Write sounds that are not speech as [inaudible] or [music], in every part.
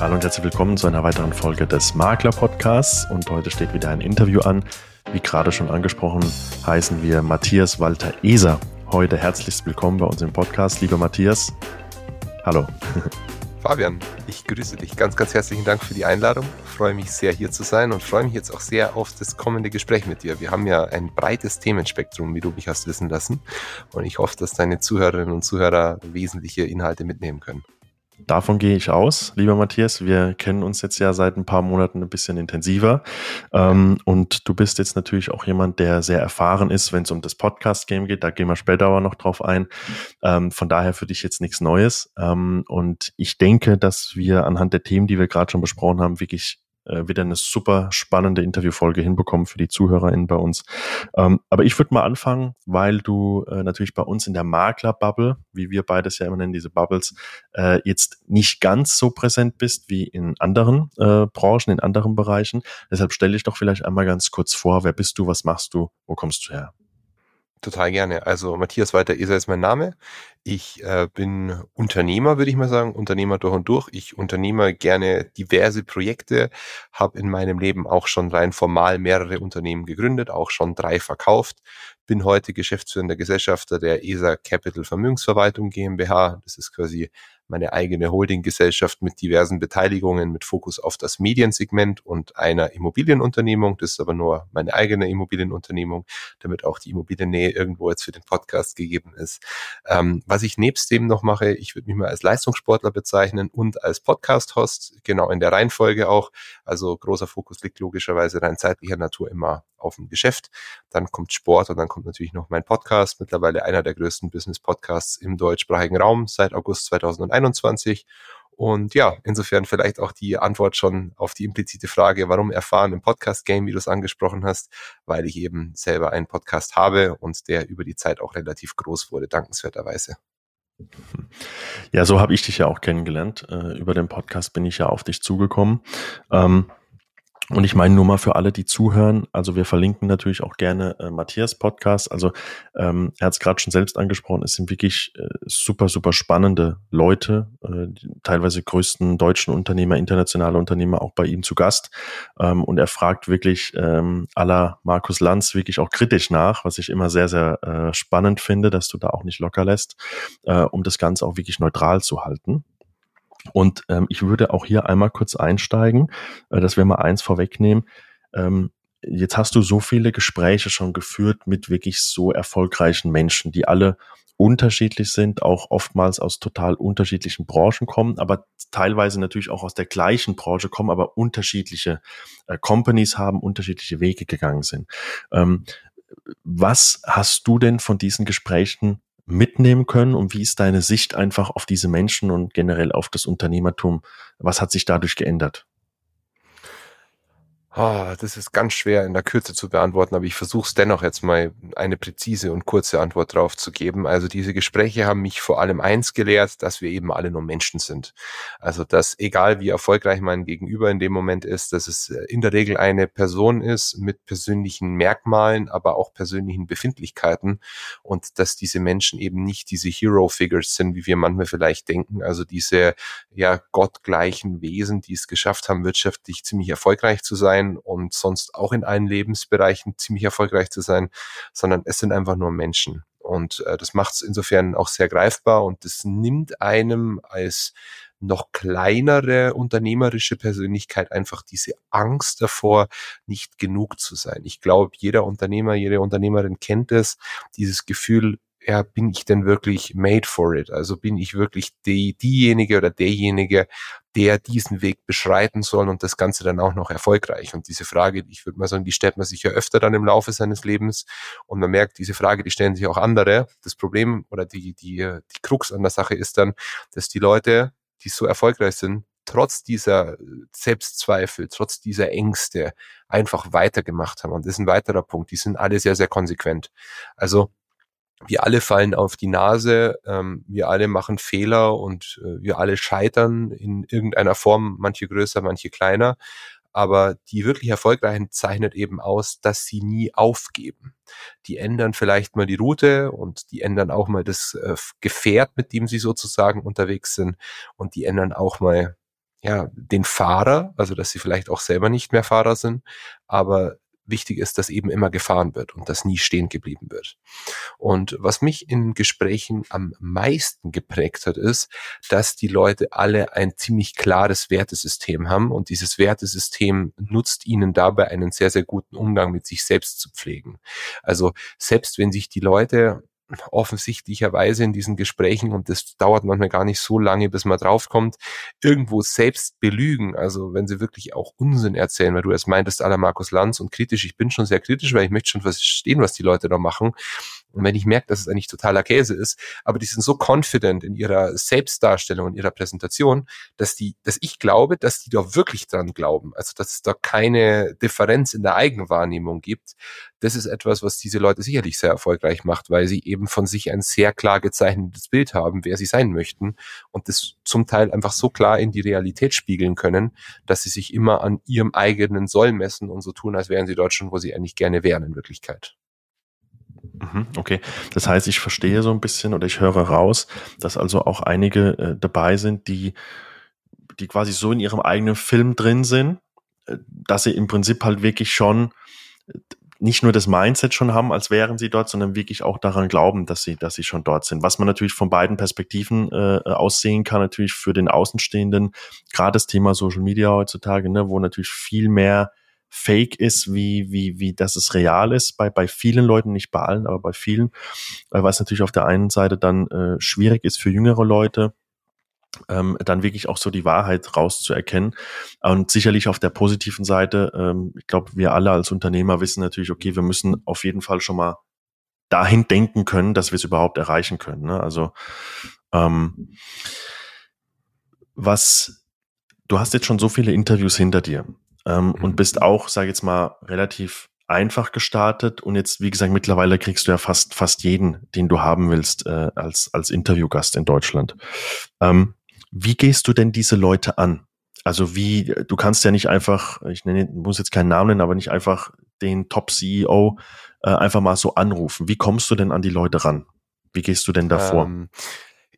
Hallo und herzlich willkommen zu einer weiteren Folge des Makler Podcasts. Und heute steht wieder ein Interview an. Wie gerade schon angesprochen, heißen wir Matthias Walter Eser. Heute herzlichst willkommen bei uns im Podcast. Lieber Matthias, hallo. [laughs] Fabian, ich grüße dich. Ganz, ganz herzlichen Dank für die Einladung. Ich freue mich sehr, hier zu sein und freue mich jetzt auch sehr auf das kommende Gespräch mit dir. Wir haben ja ein breites Themenspektrum, wie du mich hast wissen lassen. Und ich hoffe, dass deine Zuhörerinnen und Zuhörer wesentliche Inhalte mitnehmen können. Davon gehe ich aus, lieber Matthias. Wir kennen uns jetzt ja seit ein paar Monaten ein bisschen intensiver. Ähm, und du bist jetzt natürlich auch jemand, der sehr erfahren ist, wenn es um das Podcast-Game geht. Da gehen wir später aber noch drauf ein. Ähm, von daher für dich jetzt nichts Neues. Ähm, und ich denke, dass wir anhand der Themen, die wir gerade schon besprochen haben, wirklich äh, wieder eine super spannende Interviewfolge hinbekommen für die ZuhörerInnen bei uns. Ähm, aber ich würde mal anfangen, weil du äh, natürlich bei uns in der Makler-Bubble, wie wir beides ja immer nennen, diese Bubbles, äh, jetzt nicht ganz so präsent bist wie in anderen äh, Branchen, in anderen Bereichen. Deshalb stelle ich doch vielleicht einmal ganz kurz vor, wer bist du, was machst du, wo kommst du her? Total gerne. Also Matthias Walter Eser ist mein Name. Ich äh, bin Unternehmer, würde ich mal sagen, Unternehmer durch und durch. Ich unternehme gerne diverse Projekte, habe in meinem Leben auch schon rein formal mehrere Unternehmen gegründet, auch schon drei verkauft. Bin heute geschäftsführender Gesellschafter der ESA Capital Vermögensverwaltung GmbH. Das ist quasi meine eigene Holdinggesellschaft mit diversen Beteiligungen mit Fokus auf das Mediensegment und einer Immobilienunternehmung. Das ist aber nur meine eigene Immobilienunternehmung, damit auch die Immobiliennähe irgendwo jetzt für den Podcast gegeben ist. Ähm, was ich nebst dem noch mache, ich würde mich mal als Leistungssportler bezeichnen und als Podcast-Host, genau in der Reihenfolge auch. Also großer Fokus liegt logischerweise rein zeitlicher Natur immer auf dem Geschäft. Dann kommt Sport und dann kommt natürlich noch mein Podcast, mittlerweile einer der größten Business-Podcasts im deutschsprachigen Raum seit August 2021. Und ja, insofern vielleicht auch die Antwort schon auf die implizite Frage, warum erfahren im Podcast-Game, wie du es angesprochen hast, weil ich eben selber einen Podcast habe und der über die Zeit auch relativ groß wurde, dankenswerterweise. Ja, so habe ich dich ja auch kennengelernt. Äh, über den Podcast bin ich ja auf dich zugekommen. Ähm, und ich meine nur mal für alle, die zuhören, also wir verlinken natürlich auch gerne äh, Matthias Podcast. Also ähm, er hat es gerade schon selbst angesprochen, es sind wirklich äh, super, super spannende Leute, äh, teilweise größten deutschen Unternehmer, internationale Unternehmer auch bei ihm zu Gast. Ähm, und er fragt wirklich ähm, aller Markus Lanz wirklich auch kritisch nach, was ich immer sehr, sehr äh, spannend finde, dass du da auch nicht locker lässt, äh, um das Ganze auch wirklich neutral zu halten. Und ähm, ich würde auch hier einmal kurz einsteigen, äh, dass wir mal eins vorwegnehmen. Ähm, jetzt hast du so viele Gespräche schon geführt mit wirklich so erfolgreichen Menschen, die alle unterschiedlich sind, auch oftmals aus total unterschiedlichen Branchen kommen, aber teilweise natürlich auch aus der gleichen Branche kommen, aber unterschiedliche äh, Companies haben, unterschiedliche Wege gegangen sind. Ähm, was hast du denn von diesen Gesprächen mitnehmen können und wie ist deine Sicht einfach auf diese Menschen und generell auf das Unternehmertum? Was hat sich dadurch geändert? Oh, das ist ganz schwer in der Kürze zu beantworten, aber ich versuche es dennoch jetzt mal eine präzise und kurze Antwort drauf zu geben. Also diese Gespräche haben mich vor allem eins gelehrt, dass wir eben alle nur Menschen sind. Also dass egal wie erfolgreich mein Gegenüber in dem Moment ist, dass es äh, in der Regel eine Person ist mit persönlichen Merkmalen, aber auch persönlichen Befindlichkeiten und dass diese Menschen eben nicht diese Hero-Figures sind, wie wir manchmal vielleicht denken. Also diese ja gottgleichen Wesen, die es geschafft haben, wirtschaftlich ziemlich erfolgreich zu sein sein und sonst auch in allen Lebensbereichen ziemlich erfolgreich zu sein, sondern es sind einfach nur Menschen. Und äh, das macht es insofern auch sehr greifbar und das nimmt einem als noch kleinere unternehmerische Persönlichkeit einfach diese Angst davor, nicht genug zu sein. Ich glaube, jeder Unternehmer, jede Unternehmerin kennt es, dieses Gefühl, ja, bin ich denn wirklich made for it? Also bin ich wirklich die, diejenige oder derjenige, der diesen Weg beschreiten soll und das Ganze dann auch noch erfolgreich? Und diese Frage, ich würde mal sagen, die stellt man sich ja öfter dann im Laufe seines Lebens und man merkt, diese Frage, die stellen sich auch andere. Das Problem oder die, die, die Krux an der Sache ist dann, dass die Leute, die so erfolgreich sind, trotz dieser Selbstzweifel, trotz dieser Ängste einfach weitergemacht haben. Und das ist ein weiterer Punkt. Die sind alle sehr, sehr konsequent. Also wir alle fallen auf die Nase, ähm, wir alle machen Fehler und äh, wir alle scheitern in irgendeiner Form, manche größer, manche kleiner. Aber die wirklich Erfolgreichen zeichnet eben aus, dass sie nie aufgeben. Die ändern vielleicht mal die Route und die ändern auch mal das äh, Gefährt, mit dem sie sozusagen unterwegs sind und die ändern auch mal ja, den Fahrer, also dass sie vielleicht auch selber nicht mehr Fahrer sind, aber wichtig ist, dass eben immer gefahren wird und dass nie stehen geblieben wird. Und was mich in Gesprächen am meisten geprägt hat, ist, dass die Leute alle ein ziemlich klares Wertesystem haben und dieses Wertesystem nutzt ihnen dabei einen sehr, sehr guten Umgang mit sich selbst zu pflegen. Also selbst wenn sich die Leute offensichtlicherweise in diesen Gesprächen, und das dauert manchmal gar nicht so lange, bis man draufkommt, irgendwo selbst belügen. Also wenn sie wirklich auch Unsinn erzählen, weil du erst meintest, aller Markus Lanz und kritisch, ich bin schon sehr kritisch, weil ich möchte schon verstehen, was die Leute da machen. Und wenn ich merke, dass es eigentlich totaler Käse ist, aber die sind so confident in ihrer Selbstdarstellung, in ihrer Präsentation, dass die, dass ich glaube, dass die da wirklich dran glauben. Also, dass es da keine Differenz in der Eigenwahrnehmung gibt. Das ist etwas, was diese Leute sicherlich sehr erfolgreich macht, weil sie eben von sich ein sehr klar gezeichnetes Bild haben, wer sie sein möchten und das zum Teil einfach so klar in die Realität spiegeln können, dass sie sich immer an ihrem eigenen Soll messen und so tun, als wären sie dort schon, wo sie eigentlich gerne wären in Wirklichkeit. Mhm, okay, das heißt, ich verstehe so ein bisschen oder ich höre raus, dass also auch einige äh, dabei sind, die, die quasi so in ihrem eigenen Film drin sind, äh, dass sie im Prinzip halt wirklich schon äh, nicht nur das Mindset schon haben, als wären sie dort, sondern wirklich auch daran glauben, dass sie, dass sie schon dort sind. Was man natürlich von beiden Perspektiven äh, aussehen kann, natürlich für den Außenstehenden, gerade das Thema Social Media heutzutage, ne, wo natürlich viel mehr fake ist, wie, wie, wie dass es real ist, bei, bei vielen Leuten, nicht bei allen, aber bei vielen, äh, was natürlich auf der einen Seite dann äh, schwierig ist für jüngere Leute, ähm, dann wirklich auch so die Wahrheit rauszuerkennen. Und sicherlich auf der positiven Seite, ähm, ich glaube, wir alle als Unternehmer wissen natürlich, okay, wir müssen auf jeden Fall schon mal dahin denken können, dass wir es überhaupt erreichen können. Ne? Also ähm, was du hast jetzt schon so viele Interviews hinter dir ähm, und bist auch, sage jetzt mal, relativ einfach gestartet und jetzt, wie gesagt, mittlerweile kriegst du ja fast fast jeden, den du haben willst, äh, als als Interviewgast in Deutschland. Ähm, wie gehst du denn diese Leute an? Also wie, du kannst ja nicht einfach, ich nenne, muss jetzt keinen Namen nennen, aber nicht einfach den Top-CEO äh, einfach mal so anrufen. Wie kommst du denn an die Leute ran? Wie gehst du denn davor? Ähm,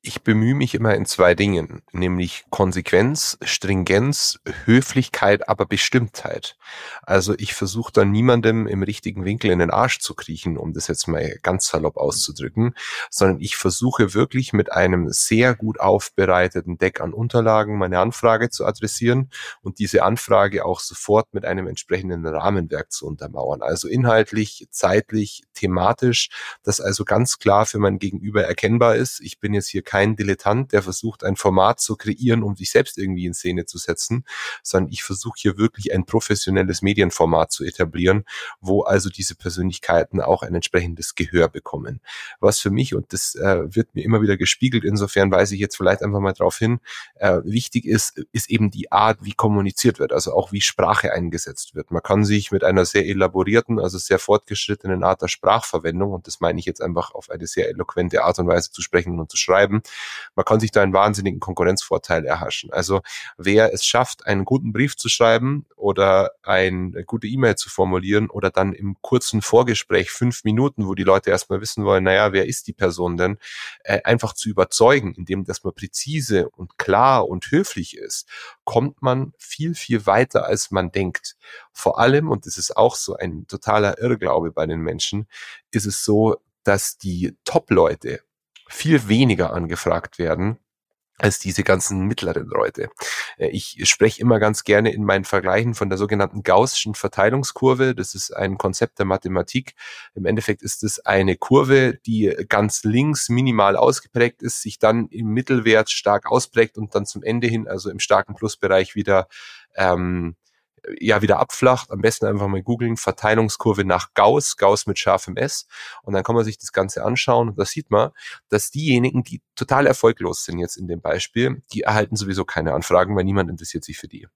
ich bemühe mich immer in zwei Dingen, nämlich Konsequenz, Stringenz, Höflichkeit, aber Bestimmtheit. Also ich versuche dann niemandem im richtigen Winkel in den Arsch zu kriechen, um das jetzt mal ganz salopp auszudrücken, sondern ich versuche wirklich mit einem sehr gut aufbereiteten Deck an Unterlagen meine Anfrage zu adressieren und diese Anfrage auch sofort mit einem entsprechenden Rahmenwerk zu untermauern. Also inhaltlich, zeitlich, thematisch, das also ganz klar für mein Gegenüber erkennbar ist. Ich bin jetzt hier kein Dilettant, der versucht, ein Format zu kreieren, um sich selbst irgendwie in Szene zu setzen, sondern ich versuche hier wirklich ein professionelles Medienformat zu etablieren, wo also diese Persönlichkeiten auch ein entsprechendes Gehör bekommen. Was für mich, und das äh, wird mir immer wieder gespiegelt, insofern weise ich jetzt vielleicht einfach mal darauf hin, äh, wichtig ist, ist eben die Art, wie kommuniziert wird, also auch wie Sprache eingesetzt wird. Man kann sich mit einer sehr elaborierten, also sehr fortgeschrittenen Art der Sprachverwendung, und das meine ich jetzt einfach auf eine sehr eloquente Art und Weise zu sprechen und zu schreiben, man kann sich da einen wahnsinnigen Konkurrenzvorteil erhaschen. Also wer es schafft, einen guten Brief zu schreiben oder eine gute E-Mail zu formulieren oder dann im kurzen Vorgespräch fünf Minuten, wo die Leute erstmal wissen wollen, naja, wer ist die Person denn, äh, einfach zu überzeugen, indem dass man präzise und klar und höflich ist, kommt man viel, viel weiter, als man denkt. Vor allem, und das ist auch so ein totaler Irrglaube bei den Menschen, ist es so, dass die Top-Leute viel weniger angefragt werden als diese ganzen mittleren Leute. Äh, ich spreche immer ganz gerne in meinen Vergleichen von der sogenannten Gaußschen Verteilungskurve. Das ist ein Konzept der Mathematik. Im Endeffekt ist es eine Kurve, die ganz links minimal ausgeprägt ist, sich dann im Mittelwert stark ausprägt und dann zum Ende hin, also im starken Plusbereich wieder ähm, ja wieder abflacht. Am besten einfach mal googeln, Verteilungskurve nach Gauss, Gauss mit scharfem S. Und dann kann man sich das Ganze anschauen und da sieht man, dass diejenigen, die total erfolglos sind jetzt in dem Beispiel, die erhalten sowieso keine Anfragen, weil niemand interessiert sich für die.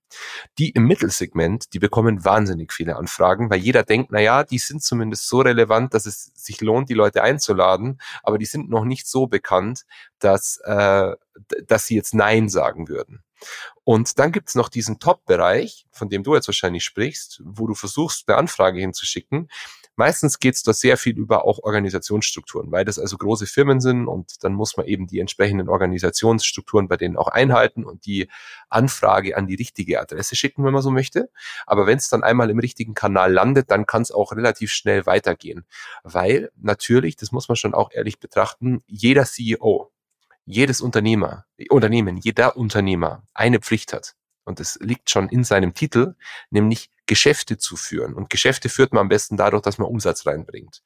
Die im Mittelsegment, die bekommen wahnsinnig viele Anfragen, weil jeder denkt, na ja, die sind zumindest so relevant, dass es sich lohnt, die Leute einzuladen, aber die sind noch nicht so bekannt, dass, äh, dass sie jetzt Nein sagen würden. Und dann gibt's noch diesen Top-Bereich, von dem du jetzt wahrscheinlich sprichst, wo du versuchst, eine Anfrage hinzuschicken, Meistens geht es da sehr viel über auch Organisationsstrukturen, weil das also große Firmen sind und dann muss man eben die entsprechenden Organisationsstrukturen bei denen auch einhalten und die Anfrage an die richtige Adresse schicken, wenn man so möchte. Aber wenn es dann einmal im richtigen Kanal landet, dann kann es auch relativ schnell weitergehen, weil natürlich, das muss man schon auch ehrlich betrachten, jeder CEO, jedes Unternehmer, Unternehmen, jeder Unternehmer eine Pflicht hat. Und es liegt schon in seinem Titel, nämlich Geschäfte zu führen. Und Geschäfte führt man am besten dadurch, dass man Umsatz reinbringt.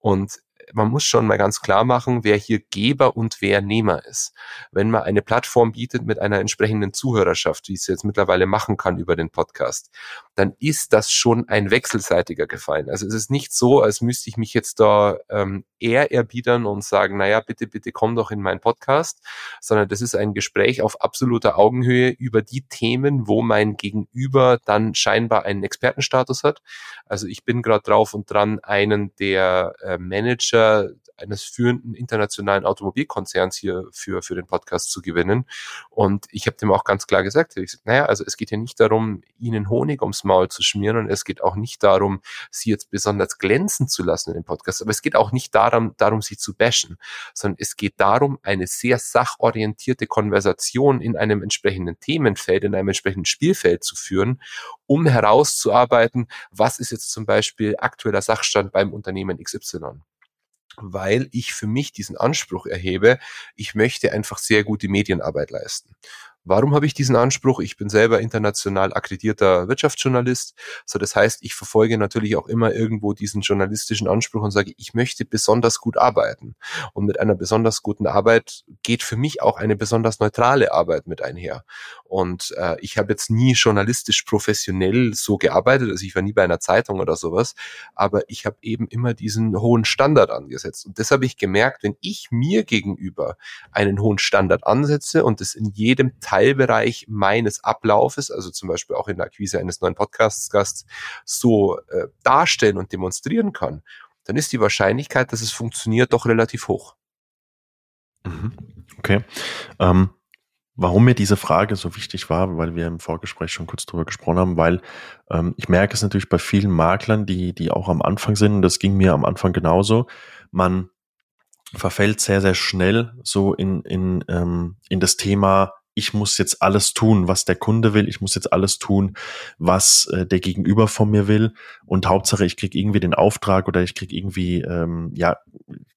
Und man muss schon mal ganz klar machen, wer hier Geber und wer Nehmer ist. Wenn man eine Plattform bietet mit einer entsprechenden Zuhörerschaft, wie es jetzt mittlerweile machen kann über den Podcast, dann ist das schon ein wechselseitiger Gefallen. Also es ist nicht so, als müsste ich mich jetzt da ähm, eher erbiedern und sagen, naja, bitte, bitte komm doch in meinen Podcast, sondern das ist ein Gespräch auf absoluter Augenhöhe über die Themen, wo mein Gegenüber dann scheinbar einen Expertenstatus hat. Also ich bin gerade drauf und dran, einen der äh, Manager eines führenden internationalen Automobilkonzerns hier für, für den Podcast zu gewinnen. Und ich habe dem auch ganz klar gesagt, ich gesagt, naja, also es geht hier nicht darum, ihnen Honig ums Maul zu schmieren und es geht auch nicht darum, sie jetzt besonders glänzen zu lassen in dem Podcast, aber es geht auch nicht darum, darum sie zu bashen, sondern es geht darum, eine sehr sachorientierte Konversation in einem entsprechenden Themenfeld, in einem entsprechenden Spielfeld zu führen, um herauszuarbeiten, was ist jetzt zum Beispiel aktueller Sachstand beim Unternehmen XY weil ich für mich diesen Anspruch erhebe, ich möchte einfach sehr gute Medienarbeit leisten. Warum habe ich diesen Anspruch? Ich bin selber international akkreditierter Wirtschaftsjournalist. So, das heißt, ich verfolge natürlich auch immer irgendwo diesen journalistischen Anspruch und sage, ich möchte besonders gut arbeiten. Und mit einer besonders guten Arbeit geht für mich auch eine besonders neutrale Arbeit mit einher. Und äh, ich habe jetzt nie journalistisch professionell so gearbeitet, also ich war nie bei einer Zeitung oder sowas, aber ich habe eben immer diesen hohen Standard angesetzt. Und das habe ich gemerkt, wenn ich mir gegenüber einen hohen Standard ansetze und es in jedem Teilbereich meines Ablaufes, also zum Beispiel auch in der Akquise eines neuen Podcasts-Gasts, so äh, darstellen und demonstrieren kann, dann ist die Wahrscheinlichkeit, dass es funktioniert, doch relativ hoch. Mhm. Okay. Ähm, warum mir diese Frage so wichtig war, weil wir im Vorgespräch schon kurz drüber gesprochen haben, weil ähm, ich merke es natürlich bei vielen Maklern, die, die auch am Anfang sind, und das ging mir am Anfang genauso, man verfällt sehr, sehr schnell so in, in, ähm, in das Thema, ich muss jetzt alles tun, was der Kunde will, ich muss jetzt alles tun, was äh, der Gegenüber von mir will. Und Hauptsache, ich kriege irgendwie den Auftrag oder ich kriege irgendwie, ähm, ja,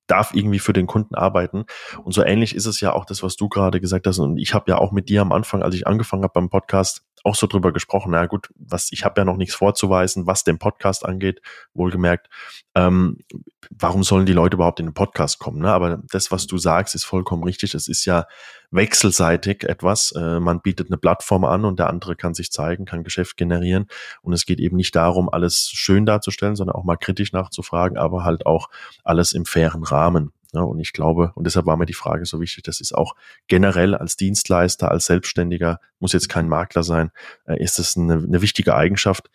darf irgendwie für den Kunden arbeiten. Und so ähnlich ist es ja auch das, was du gerade gesagt hast. Und ich habe ja auch mit dir am Anfang, als ich angefangen habe beim Podcast, auch so drüber gesprochen. Na gut, was ich habe ja noch nichts vorzuweisen, was den Podcast angeht, wohlgemerkt. Ähm, warum sollen die Leute überhaupt in den Podcast kommen? Ne? Aber das, was du sagst, ist vollkommen richtig. Es ist ja wechselseitig etwas. Äh, man bietet eine Plattform an und der andere kann sich zeigen, kann Geschäft generieren. Und es geht eben nicht darum, alles schön darzustellen, sondern auch mal kritisch nachzufragen, aber halt auch alles im fairen Rahmen. Ja, und ich glaube, und deshalb war mir die Frage so wichtig, das ist auch generell als Dienstleister, als Selbstständiger, muss jetzt kein Makler sein, äh, ist es eine, eine wichtige Eigenschaft,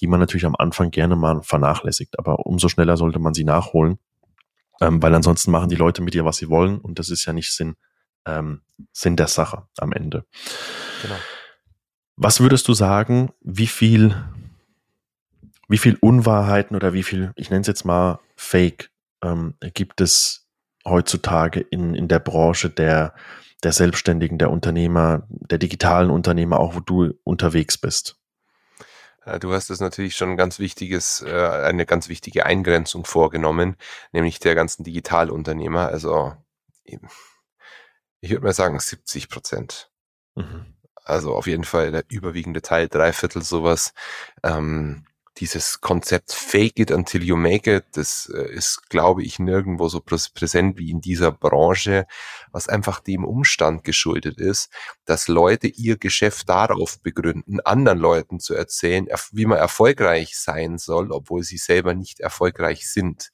die man natürlich am Anfang gerne mal vernachlässigt. Aber umso schneller sollte man sie nachholen, ähm, weil ansonsten machen die Leute mit dir, was sie wollen. Und das ist ja nicht Sinn, ähm, Sinn der Sache am Ende. Genau. Was würdest du sagen, wie viel, wie viel Unwahrheiten oder wie viel, ich nenne es jetzt mal Fake, ähm, gibt es heutzutage in, in der Branche der, der Selbstständigen, der Unternehmer, der digitalen Unternehmer, auch wo du unterwegs bist? Du hast das natürlich schon ein ganz wichtiges, äh, eine ganz wichtige Eingrenzung vorgenommen, nämlich der ganzen Digitalunternehmer. Also ich würde mal sagen 70 Prozent. Mhm. Also auf jeden Fall der überwiegende Teil, drei Viertel sowas. Ähm, dieses Konzept Fake it until you make it, das äh, ist, glaube ich, nirgendwo so präsent wie in dieser Branche, was einfach dem Umstand geschuldet ist, dass Leute ihr Geschäft darauf begründen, anderen Leuten zu erzählen, wie man erfolgreich sein soll, obwohl sie selber nicht erfolgreich sind.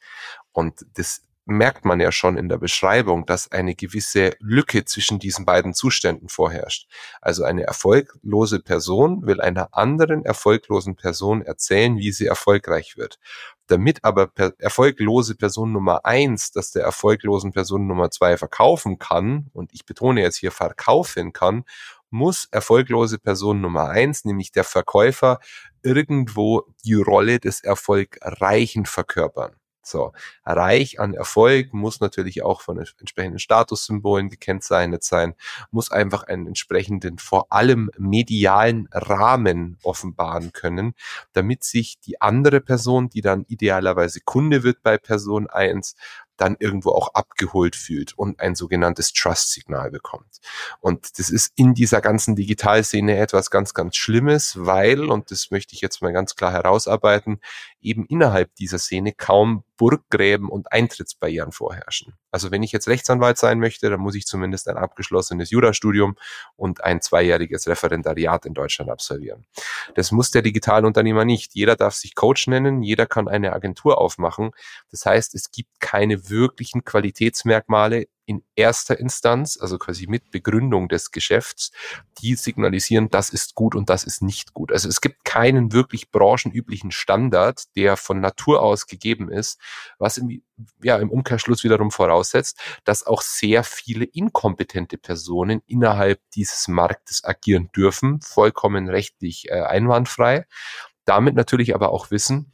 Und das merkt man ja schon in der Beschreibung, dass eine gewisse Lücke zwischen diesen beiden Zuständen vorherrscht. Also eine erfolglose Person will einer anderen erfolglosen Person erzählen, wie sie erfolgreich wird. Damit aber per erfolglose Person Nummer eins, dass der erfolglosen Person Nummer zwei verkaufen kann, und ich betone jetzt hier verkaufen kann, muss erfolglose Person Nummer eins, nämlich der Verkäufer, irgendwo die Rolle des Erfolgreichen verkörpern. So, reich an Erfolg muss natürlich auch von entsprechenden Statussymbolen gekennzeichnet sein, muss einfach einen entsprechenden, vor allem medialen Rahmen offenbaren können, damit sich die andere Person, die dann idealerweise Kunde wird bei Person eins dann irgendwo auch abgeholt fühlt und ein sogenanntes Trust-Signal bekommt. Und das ist in dieser ganzen Digitalszene etwas ganz, ganz Schlimmes, weil, und das möchte ich jetzt mal ganz klar herausarbeiten, eben innerhalb dieser Szene kaum Burggräben und Eintrittsbarrieren vorherrschen. Also wenn ich jetzt Rechtsanwalt sein möchte, dann muss ich zumindest ein abgeschlossenes Jurastudium und ein zweijähriges Referendariat in Deutschland absolvieren. Das muss der Digitalunternehmer nicht. Jeder darf sich Coach nennen, jeder kann eine Agentur aufmachen. Das heißt, es gibt keine wirklichen Qualitätsmerkmale in erster Instanz, also quasi mit Begründung des Geschäfts, die signalisieren, das ist gut und das ist nicht gut. Also es gibt keinen wirklich branchenüblichen Standard, der von Natur aus gegeben ist, was im, ja, im Umkehrschluss wiederum voraussetzt, dass auch sehr viele inkompetente Personen innerhalb dieses Marktes agieren dürfen, vollkommen rechtlich äh, einwandfrei. Damit natürlich aber auch wissen,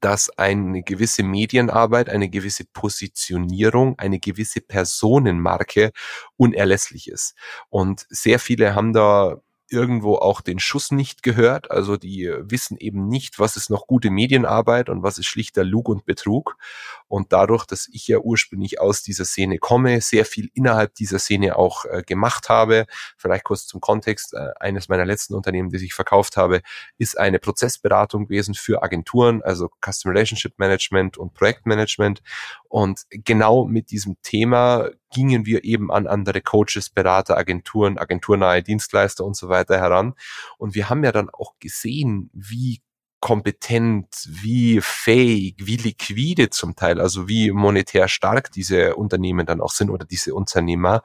dass eine gewisse Medienarbeit, eine gewisse Positionierung, eine gewisse Personenmarke unerlässlich ist. Und sehr viele haben da irgendwo auch den Schuss nicht gehört. Also die wissen eben nicht, was ist noch gute Medienarbeit und was ist schlichter Lug und Betrug. Und dadurch, dass ich ja ursprünglich aus dieser Szene komme, sehr viel innerhalb dieser Szene auch äh, gemacht habe, vielleicht kurz zum Kontext, äh, eines meiner letzten Unternehmen, die ich verkauft habe, ist eine Prozessberatung gewesen für Agenturen, also Customer Relationship Management und Projektmanagement. Und genau mit diesem Thema gingen wir eben an andere Coaches, Berater, Agenturen, agenturnahe Dienstleister und so weiter heran. Und wir haben ja dann auch gesehen, wie kompetent, wie fähig, wie liquide zum Teil, also wie monetär stark diese Unternehmen dann auch sind oder diese Unternehmer.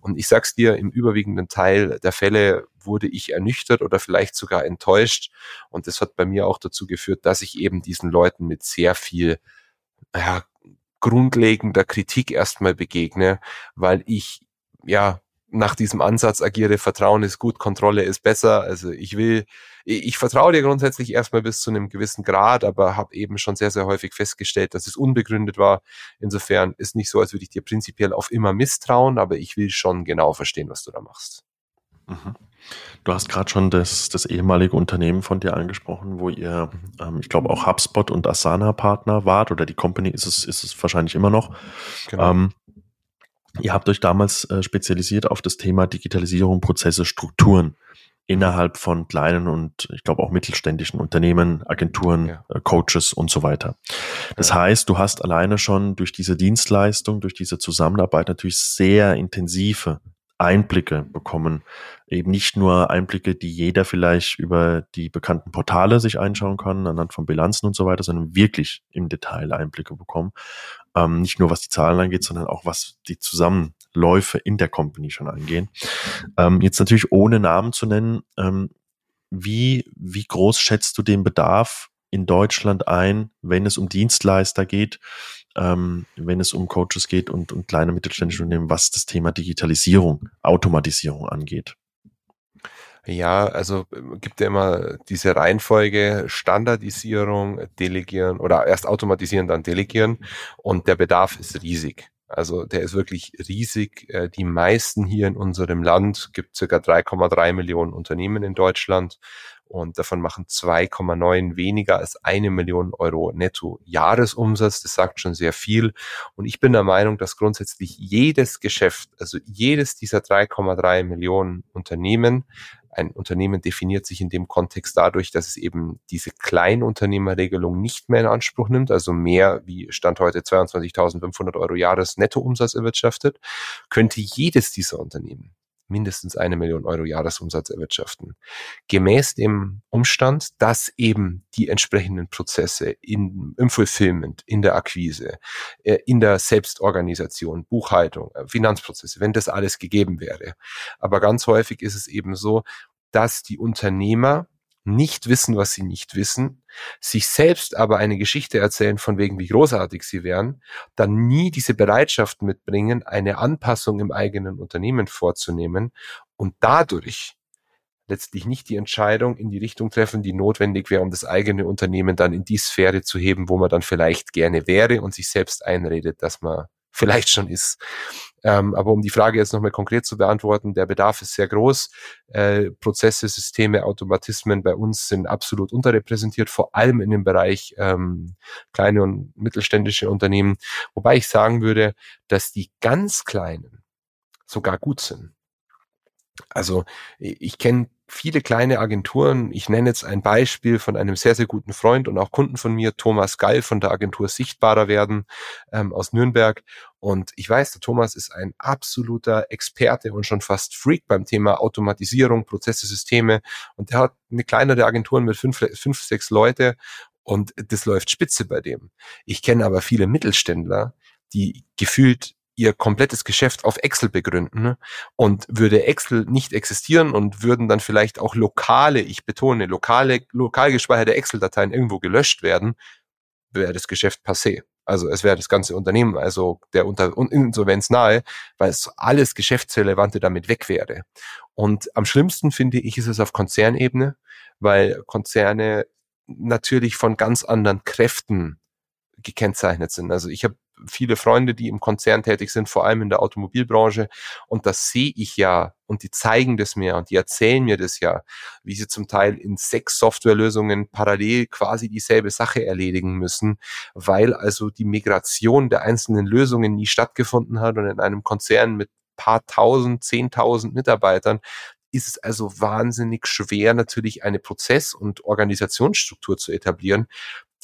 Und ich sag's dir, im überwiegenden Teil der Fälle wurde ich ernüchtert oder vielleicht sogar enttäuscht. Und das hat bei mir auch dazu geführt, dass ich eben diesen Leuten mit sehr viel ja, grundlegender Kritik erstmal begegne, weil ich ja nach diesem Ansatz agiere, Vertrauen ist gut, Kontrolle ist besser. Also ich will, ich, ich vertraue dir grundsätzlich erstmal bis zu einem gewissen Grad, aber habe eben schon sehr, sehr häufig festgestellt, dass es unbegründet war. Insofern ist nicht so, als würde ich dir prinzipiell auf immer misstrauen, aber ich will schon genau verstehen, was du da machst. Mhm. Du hast gerade schon das, das ehemalige Unternehmen von dir angesprochen, wo ihr, ähm, ich glaube, auch HubSpot und Asana Partner wart oder die Company ist es, ist es wahrscheinlich immer noch. Genau. Ähm, Ihr habt euch damals äh, spezialisiert auf das Thema Digitalisierung, Prozesse, Strukturen innerhalb von kleinen und ich glaube auch mittelständischen Unternehmen, Agenturen, ja. äh, Coaches und so weiter. Das ja. heißt, du hast alleine schon durch diese Dienstleistung, durch diese Zusammenarbeit natürlich sehr intensive Einblicke bekommen. Eben nicht nur Einblicke, die jeder vielleicht über die bekannten Portale sich einschauen kann, anhand von Bilanzen und so weiter, sondern wirklich im Detail Einblicke bekommen. Ähm, nicht nur was die Zahlen angeht, sondern auch was die Zusammenläufe in der Company schon angehen. Ähm, jetzt natürlich ohne Namen zu nennen, ähm, wie, wie groß schätzt du den Bedarf in Deutschland ein, wenn es um Dienstleister geht, ähm, wenn es um Coaches geht und, und kleine mittelständische Unternehmen, was das Thema Digitalisierung, Automatisierung angeht? Ja, also ähm, gibt ja immer diese Reihenfolge Standardisierung, Delegieren oder erst automatisieren, dann delegieren und der Bedarf ist riesig. Also der ist wirklich riesig. Äh, die meisten hier in unserem Land gibt circa 3,3 Millionen Unternehmen in Deutschland und davon machen 2,9 weniger als eine Million Euro netto Jahresumsatz. Das sagt schon sehr viel. Und ich bin der Meinung, dass grundsätzlich jedes Geschäft, also jedes dieser 3,3 Millionen Unternehmen, ein Unternehmen definiert sich in dem Kontext dadurch, dass es eben diese Kleinunternehmerregelung nicht mehr in Anspruch nimmt, also mehr wie Stand heute 22.500 Euro Jahresnettoumsatz erwirtschaftet, könnte jedes dieser Unternehmen mindestens eine Million Euro Jahresumsatz erwirtschaften. Gemäß dem Umstand, dass eben die entsprechenden Prozesse in, im Fulfillment, in der Akquise, äh, in der Selbstorganisation, Buchhaltung, äh, Finanzprozesse, wenn das alles gegeben wäre. Aber ganz häufig ist es eben so, dass die Unternehmer nicht wissen, was sie nicht wissen, sich selbst aber eine Geschichte erzählen von wegen, wie großartig sie wären, dann nie diese Bereitschaft mitbringen, eine Anpassung im eigenen Unternehmen vorzunehmen und dadurch letztlich nicht die Entscheidung in die Richtung treffen, die notwendig wäre, um das eigene Unternehmen dann in die Sphäre zu heben, wo man dann vielleicht gerne wäre und sich selbst einredet, dass man vielleicht schon ist. Ähm, aber um die Frage jetzt nochmal konkret zu beantworten, der Bedarf ist sehr groß. Äh, Prozesse, Systeme, Automatismen bei uns sind absolut unterrepräsentiert, vor allem in dem Bereich ähm, kleine und mittelständische Unternehmen. Wobei ich sagen würde, dass die ganz kleinen sogar gut sind. Also ich kenne viele kleine Agenturen. Ich nenne jetzt ein Beispiel von einem sehr, sehr guten Freund und auch Kunden von mir, Thomas Gall von der Agentur Sichtbarer werden ähm, aus Nürnberg. Und ich weiß, der Thomas ist ein absoluter Experte und schon fast Freak beim Thema Automatisierung, Prozesse, Systeme. Und der hat eine kleinere Agentur mit fünf, fünf sechs Leute und das läuft spitze bei dem. Ich kenne aber viele Mittelständler, die gefühlt ihr komplettes Geschäft auf Excel begründen ne? und würde Excel nicht existieren und würden dann vielleicht auch lokale, ich betone, lokale, lokal gespeicherte Excel-Dateien irgendwo gelöscht werden, wäre das Geschäft passé. Also es wäre das ganze Unternehmen, also der Unter Insolvenz nahe, weil es alles Geschäftsrelevante damit weg wäre. Und am schlimmsten finde ich, ist es auf Konzernebene, weil Konzerne natürlich von ganz anderen Kräften gekennzeichnet sind. Also ich habe viele Freunde, die im Konzern tätig sind, vor allem in der Automobilbranche. Und das sehe ich ja und die zeigen das mir und die erzählen mir das ja, wie sie zum Teil in sechs Softwarelösungen parallel quasi dieselbe Sache erledigen müssen, weil also die Migration der einzelnen Lösungen nie stattgefunden hat und in einem Konzern mit paar tausend, zehntausend Mitarbeitern ist es also wahnsinnig schwer, natürlich eine Prozess- und Organisationsstruktur zu etablieren,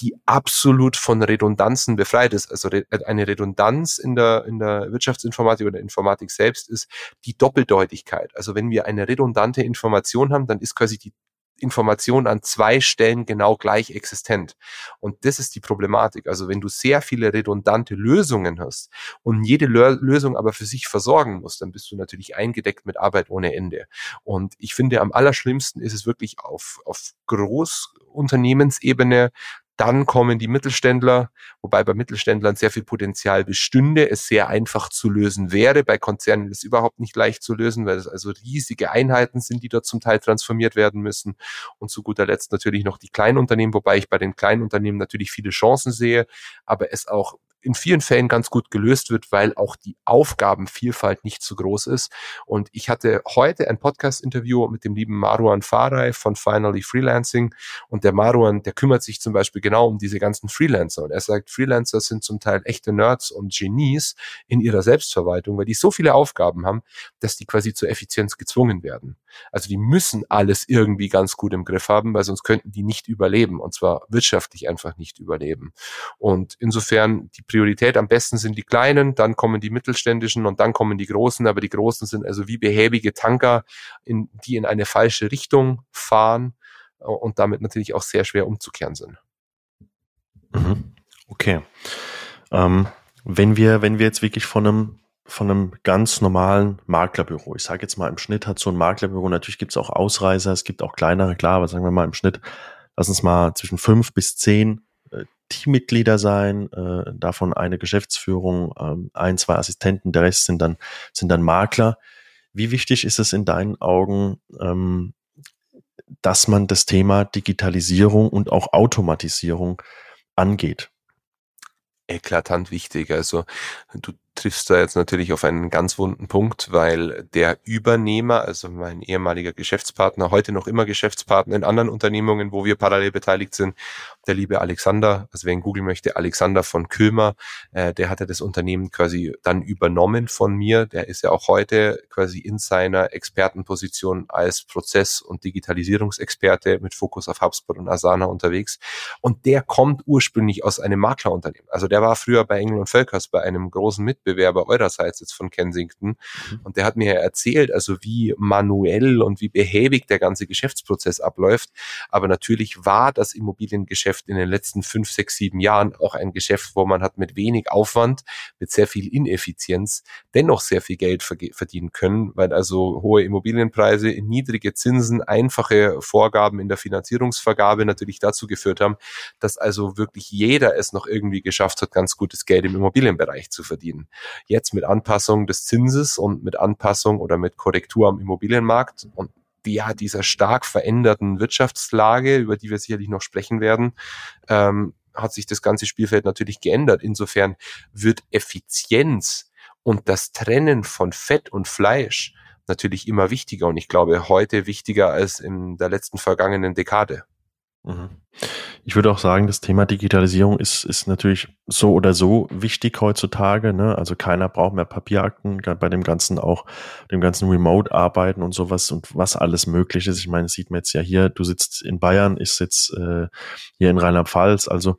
die absolut von Redundanzen befreit ist. Also eine Redundanz in der, in der Wirtschaftsinformatik oder Informatik selbst ist die Doppeldeutigkeit. Also wenn wir eine redundante Information haben, dann ist quasi die Information an zwei Stellen genau gleich existent. Und das ist die Problematik. Also wenn du sehr viele redundante Lösungen hast und jede Lösung aber für sich versorgen musst, dann bist du natürlich eingedeckt mit Arbeit ohne Ende. Und ich finde, am allerschlimmsten ist es wirklich auf, auf Großunternehmensebene, dann kommen die Mittelständler, wobei bei Mittelständlern sehr viel Potenzial bestünde, es sehr einfach zu lösen wäre. Bei Konzernen ist es überhaupt nicht leicht zu lösen, weil es also riesige Einheiten sind, die dort zum Teil transformiert werden müssen. Und zu guter Letzt natürlich noch die Kleinunternehmen, wobei ich bei den Kleinunternehmen natürlich viele Chancen sehe, aber es auch in vielen Fällen ganz gut gelöst wird, weil auch die Aufgabenvielfalt nicht so groß ist. Und ich hatte heute ein Podcast-Interview mit dem lieben Maruan Faray von Finally Freelancing. Und der Maruan, der kümmert sich zum Beispiel genau um diese ganzen Freelancer. Und er sagt, Freelancer sind zum Teil echte Nerds und Genies in ihrer Selbstverwaltung, weil die so viele Aufgaben haben, dass die quasi zur Effizienz gezwungen werden. Also die müssen alles irgendwie ganz gut im Griff haben, weil sonst könnten die nicht überleben. Und zwar wirtschaftlich einfach nicht überleben. Und insofern die Priorität am besten sind die kleinen, dann kommen die mittelständischen und dann kommen die großen, aber die großen sind also wie behäbige Tanker, in, die in eine falsche Richtung fahren äh, und damit natürlich auch sehr schwer umzukehren sind. Mhm. Okay. Ähm, wenn wir, wenn wir jetzt wirklich von einem von einem ganz normalen Maklerbüro. Ich sage jetzt mal, im Schnitt hat so ein Maklerbüro, natürlich gibt es auch Ausreißer, es gibt auch kleinere, klar, aber sagen wir mal im Schnitt, lass uns mal zwischen fünf bis zehn Teammitglieder sein, äh, davon eine Geschäftsführung, ähm, ein, zwei Assistenten, der Rest sind dann, sind dann Makler. Wie wichtig ist es in deinen Augen, ähm, dass man das Thema Digitalisierung und auch Automatisierung angeht? Eklatant wichtig. Also du triffst da jetzt natürlich auf einen ganz wunden Punkt, weil der Übernehmer, also mein ehemaliger Geschäftspartner, heute noch immer Geschäftspartner in anderen Unternehmungen, wo wir parallel beteiligt sind, der liebe Alexander, also wer Google möchte, Alexander von Kömer, äh, der hatte das Unternehmen quasi dann übernommen von mir. Der ist ja auch heute quasi in seiner Expertenposition als Prozess- und Digitalisierungsexperte mit Fokus auf HubSpot und Asana unterwegs. Und der kommt ursprünglich aus einem Maklerunternehmen. Also der war früher bei Engel und Völkers bei einem großen Mitbewerber Mitbewerber eurerseits jetzt von Kensington. Mhm. Und der hat mir ja erzählt, also wie manuell und wie behäbig der ganze Geschäftsprozess abläuft. Aber natürlich war das Immobiliengeschäft in den letzten fünf, sechs, sieben Jahren auch ein Geschäft, wo man hat mit wenig Aufwand, mit sehr viel Ineffizienz dennoch sehr viel Geld verdienen können, weil also hohe Immobilienpreise, niedrige Zinsen, einfache Vorgaben in der Finanzierungsvergabe natürlich dazu geführt haben, dass also wirklich jeder es noch irgendwie geschafft hat, ganz gutes Geld im Immobilienbereich zu verdienen. Jetzt mit Anpassung des Zinses und mit Anpassung oder mit Korrektur am Immobilienmarkt und ja, dieser stark veränderten Wirtschaftslage, über die wir sicherlich noch sprechen werden, ähm, hat sich das ganze Spielfeld natürlich geändert. Insofern wird Effizienz und das Trennen von Fett und Fleisch natürlich immer wichtiger und ich glaube heute wichtiger als in der letzten vergangenen Dekade. Ich würde auch sagen, das Thema Digitalisierung ist, ist natürlich so oder so wichtig heutzutage. Ne? Also keiner braucht mehr Papierakten, bei dem ganzen auch, dem ganzen Remote-Arbeiten und sowas und was alles möglich ist. Ich meine, das sieht man jetzt ja hier, du sitzt in Bayern, ich sitze äh, hier in Rheinland-Pfalz. Also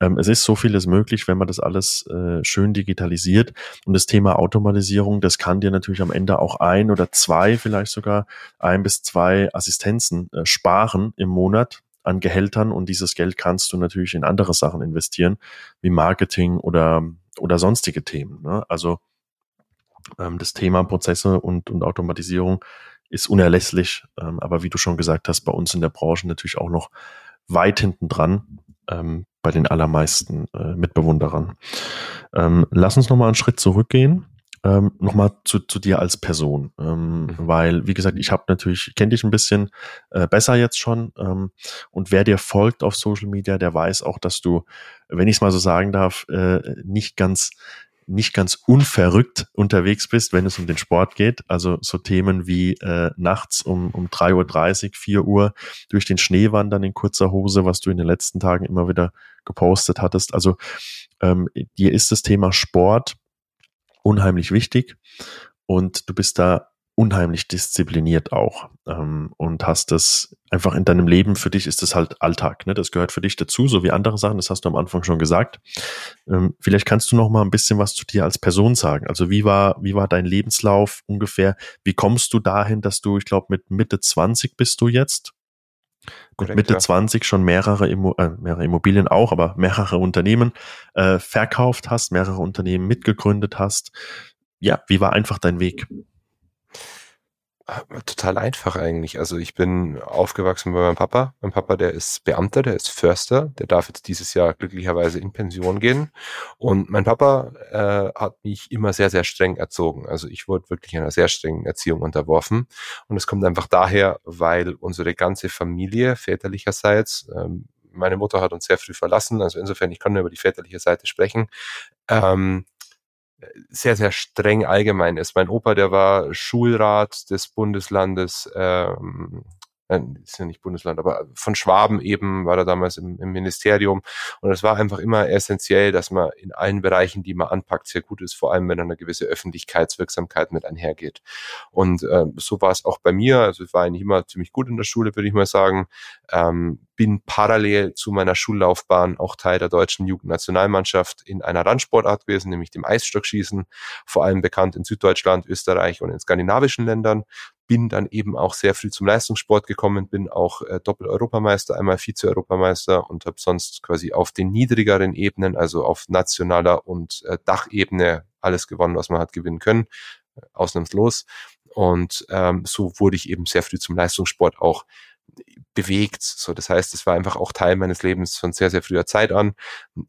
ähm, es ist so vieles möglich, wenn man das alles äh, schön digitalisiert. Und das Thema Automatisierung, das kann dir natürlich am Ende auch ein oder zwei, vielleicht sogar ein bis zwei Assistenzen äh, sparen im Monat an Gehältern und dieses Geld kannst du natürlich in andere Sachen investieren, wie Marketing oder, oder sonstige Themen. Ne? Also ähm, das Thema Prozesse und, und Automatisierung ist unerlässlich, ähm, aber wie du schon gesagt hast, bei uns in der Branche natürlich auch noch weit hinten dran ähm, bei den allermeisten äh, Mitbewunderern. Ähm, lass uns nochmal einen Schritt zurückgehen ähm, nochmal zu, zu dir als Person, ähm, mhm. weil, wie gesagt, ich habe natürlich, kenne dich ein bisschen äh, besser jetzt schon ähm, und wer dir folgt auf Social Media, der weiß auch, dass du, wenn ich es mal so sagen darf, äh, nicht ganz nicht ganz unverrückt unterwegs bist, wenn es um den Sport geht. Also so Themen wie äh, nachts um, um 3.30 Uhr, 4 Uhr durch den Schnee wandern in kurzer Hose, was du in den letzten Tagen immer wieder gepostet hattest. Also ähm, dir ist das Thema Sport unheimlich wichtig und du bist da unheimlich diszipliniert auch ähm, und hast das einfach in deinem Leben, für dich ist das halt Alltag, ne? das gehört für dich dazu, so wie andere Sachen, das hast du am Anfang schon gesagt. Ähm, vielleicht kannst du noch mal ein bisschen was zu dir als Person sagen, also wie war, wie war dein Lebenslauf ungefähr, wie kommst du dahin, dass du, ich glaube mit Mitte 20 bist du jetzt, Korrekt, Mitte ja. 20 schon mehrere, Immo äh, mehrere Immobilien auch, aber mehrere Unternehmen äh, verkauft hast, mehrere Unternehmen mitgegründet hast. Ja, wie war einfach dein Weg? Total einfach eigentlich. Also ich bin aufgewachsen bei meinem Papa. Mein Papa, der ist Beamter, der ist Förster, der darf jetzt dieses Jahr glücklicherweise in Pension gehen. Und mein Papa äh, hat mich immer sehr, sehr streng erzogen. Also ich wurde wirklich einer sehr strengen Erziehung unterworfen. Und es kommt einfach daher, weil unsere ganze Familie väterlicherseits, ähm, meine Mutter hat uns sehr früh verlassen, also insofern, ich kann nur über die väterliche Seite sprechen, ähm, sehr, sehr streng allgemein ist. Mein Opa, der war Schulrat des Bundeslandes ähm, äh, ist ja nicht Bundesland, aber von Schwaben eben war er damals im, im Ministerium. Und es war einfach immer essentiell, dass man in allen Bereichen, die man anpackt, sehr gut ist, vor allem wenn eine gewisse Öffentlichkeitswirksamkeit mit einhergeht. Und äh, so war es auch bei mir. Also ich war eigentlich immer ziemlich gut in der Schule, würde ich mal sagen. Ähm, bin parallel zu meiner Schullaufbahn auch Teil der deutschen Jugendnationalmannschaft in einer Randsportart gewesen, nämlich dem Eisstockschießen, vor allem bekannt in Süddeutschland, Österreich und in skandinavischen Ländern bin dann eben auch sehr früh zum Leistungssport gekommen, bin auch äh, Doppel-Europameister, einmal Vize-Europameister und habe sonst quasi auf den niedrigeren Ebenen, also auf nationaler und äh, Dachebene alles gewonnen, was man hat gewinnen können, ausnahmslos. Und ähm, so wurde ich eben sehr früh zum Leistungssport auch bewegt. So, das heißt, es war einfach auch Teil meines Lebens von sehr, sehr früher Zeit an.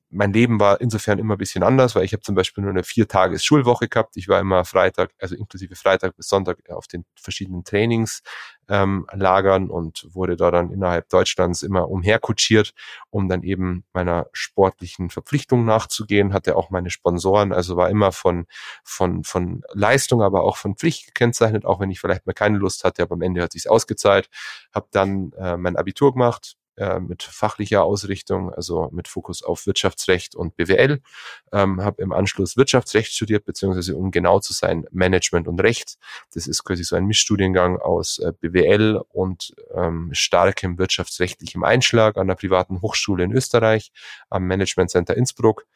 Mein Leben war insofern immer ein bisschen anders, weil ich habe zum Beispiel nur eine vier Tages Schulwoche gehabt. Ich war immer Freitag, also inklusive Freitag bis Sonntag auf den verschiedenen Trainings ähm, lagern und wurde da dann innerhalb Deutschlands immer umherkutschiert, um dann eben meiner sportlichen Verpflichtung nachzugehen, hatte auch meine Sponsoren, also war immer von, von, von Leistung, aber auch von Pflicht gekennzeichnet, auch wenn ich vielleicht mal keine Lust hatte, aber am Ende hat sich's ausgezahlt, habe dann äh, mein Abitur gemacht, äh, mit fachlicher Ausrichtung, also mit Fokus auf Wirtschaftsrecht und BWL. Ähm, habe im Anschluss Wirtschaftsrecht studiert, beziehungsweise um genau zu sein, Management und Recht. Das ist quasi so ein Mischstudiengang aus äh, BWL und ähm, starkem wirtschaftsrechtlichem Einschlag an der privaten Hochschule in Österreich, am Management Center Innsbruck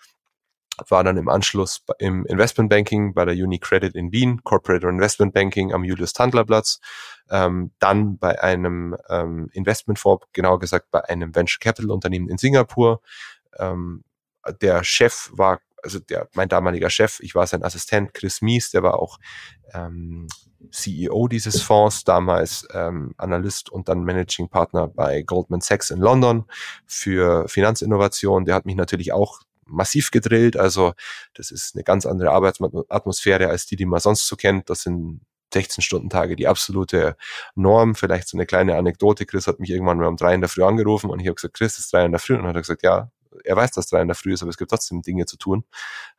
war dann im Anschluss im Investmentbanking bei der UniCredit in Wien, Corporate Investment Banking am Julius-Tandler-Platz, ähm, dann bei einem ähm, Investmentfonds, genauer gesagt bei einem Venture Capital Unternehmen in Singapur. Ähm, der Chef war, also der, mein damaliger Chef, ich war sein Assistent, Chris Mies, der war auch ähm, CEO dieses Fonds, damals ähm, Analyst und dann Managing Partner bei Goldman Sachs in London für Finanzinnovation. Der hat mich natürlich auch massiv gedrillt. Also das ist eine ganz andere Arbeitsatmosphäre als die, die man sonst so kennt. Das sind 16-Stunden-Tage die absolute Norm. Vielleicht so eine kleine Anekdote. Chris hat mich irgendwann mal um drei in der Früh angerufen und ich habe gesagt, Chris, ist drei in der Früh. Und dann hat er gesagt, ja, er weiß, dass drei in der Früh ist, aber es gibt trotzdem Dinge zu tun.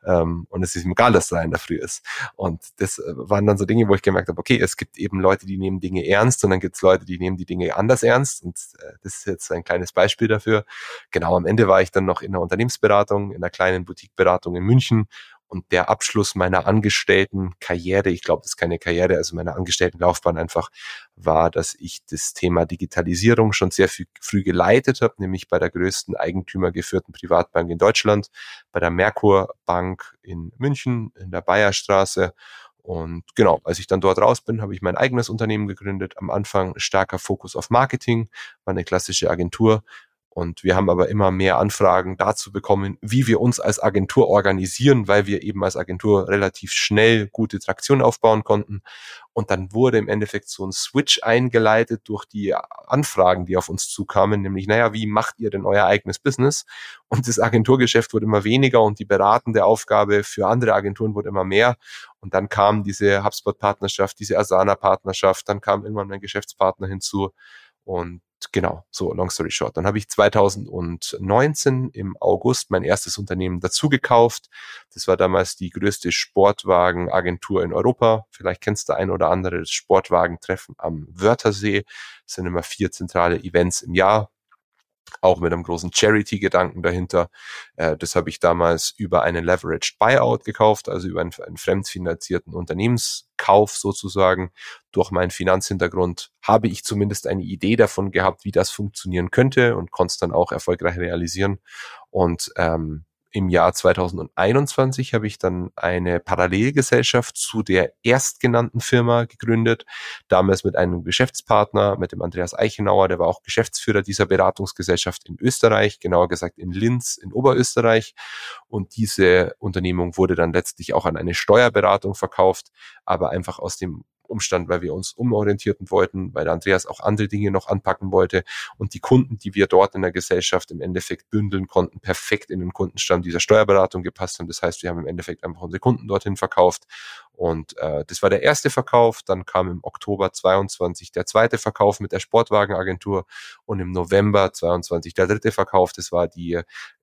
Ähm, und es ist ihm egal, dass drei in der Früh ist. Und das äh, waren dann so Dinge, wo ich gemerkt habe, okay, es gibt eben Leute, die nehmen Dinge ernst und dann gibt es Leute, die nehmen die Dinge anders ernst. Und äh, das ist jetzt ein kleines Beispiel dafür. Genau, am Ende war ich dann noch in einer Unternehmensberatung, in einer kleinen Boutique-Beratung in München und der Abschluss meiner angestellten Karriere, ich glaube, das ist keine Karriere, also meiner angestellten Laufbahn einfach war, dass ich das Thema Digitalisierung schon sehr früh, früh geleitet habe, nämlich bei der größten eigentümergeführten Privatbank in Deutschland, bei der Merkur Bank in München, in der Bayerstraße. Und genau, als ich dann dort raus bin, habe ich mein eigenes Unternehmen gegründet. Am Anfang starker Fokus auf Marketing, war eine klassische Agentur, und wir haben aber immer mehr Anfragen dazu bekommen, wie wir uns als Agentur organisieren, weil wir eben als Agentur relativ schnell gute Traktion aufbauen konnten. Und dann wurde im Endeffekt so ein Switch eingeleitet durch die Anfragen, die auf uns zukamen, nämlich, naja, wie macht ihr denn euer eigenes Business? Und das Agenturgeschäft wurde immer weniger und die beratende Aufgabe für andere Agenturen wurde immer mehr. Und dann kam diese HubSpot-Partnerschaft, diese Asana-Partnerschaft, dann kam irgendwann mein Geschäftspartner hinzu. Und genau, so long story short. Dann habe ich 2019 im August mein erstes Unternehmen dazu gekauft. Das war damals die größte Sportwagenagentur in Europa. Vielleicht kennst du ein oder andere das Sportwagentreffen am Wörthersee. Das sind immer vier zentrale Events im Jahr auch mit einem großen Charity-Gedanken dahinter. Äh, das habe ich damals über einen Leveraged Buyout gekauft, also über einen, einen fremdfinanzierten Unternehmenskauf sozusagen. Durch meinen Finanzhintergrund habe ich zumindest eine Idee davon gehabt, wie das funktionieren könnte und konnte es dann auch erfolgreich realisieren. Und ähm, im Jahr 2021 habe ich dann eine Parallelgesellschaft zu der erstgenannten Firma gegründet, damals mit einem Geschäftspartner, mit dem Andreas Eichenauer, der war auch Geschäftsführer dieser Beratungsgesellschaft in Österreich, genauer gesagt in Linz in Oberösterreich. Und diese Unternehmung wurde dann letztlich auch an eine Steuerberatung verkauft, aber einfach aus dem Umstand, weil wir uns umorientierten wollten, weil Andreas auch andere Dinge noch anpacken wollte und die Kunden, die wir dort in der Gesellschaft im Endeffekt bündeln konnten, perfekt in den Kundenstamm dieser Steuerberatung gepasst haben. Das heißt, wir haben im Endeffekt einfach unsere Kunden dorthin verkauft und äh, das war der erste Verkauf. Dann kam im Oktober 22 der zweite Verkauf mit der Sportwagenagentur und im November 22 der dritte Verkauf. Das war die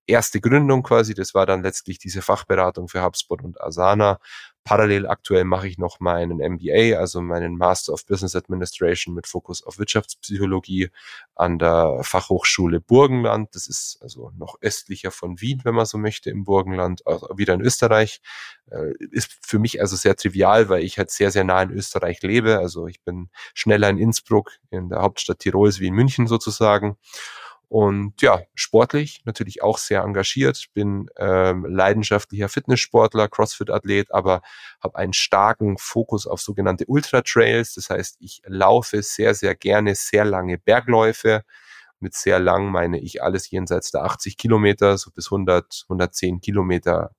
erste Gründung quasi. Das war dann letztlich diese Fachberatung für HubSpot und Asana. Parallel aktuell mache ich noch meinen MBA, also meinen Master of Business Administration mit Fokus auf Wirtschaftspsychologie an der Fachhochschule Burgenland. Das ist also noch östlicher von Wien, wenn man so möchte, im Burgenland, also wieder in Österreich. Äh, ist für mich also sehr trivial, weil ich halt sehr, sehr nah in Österreich lebe. Also ich bin schneller in Innsbruck, in der Hauptstadt Tirols wie in München sozusagen. Und ja, sportlich natürlich auch sehr engagiert, bin ähm, leidenschaftlicher Fitnesssportler, Crossfit-Athlet, aber habe einen starken Fokus auf sogenannte Ultra-Trails. Das heißt, ich laufe sehr, sehr gerne sehr lange Bergläufe. Mit sehr lang meine ich alles jenseits der 80 Kilometer, so bis 100, 110 Kilometer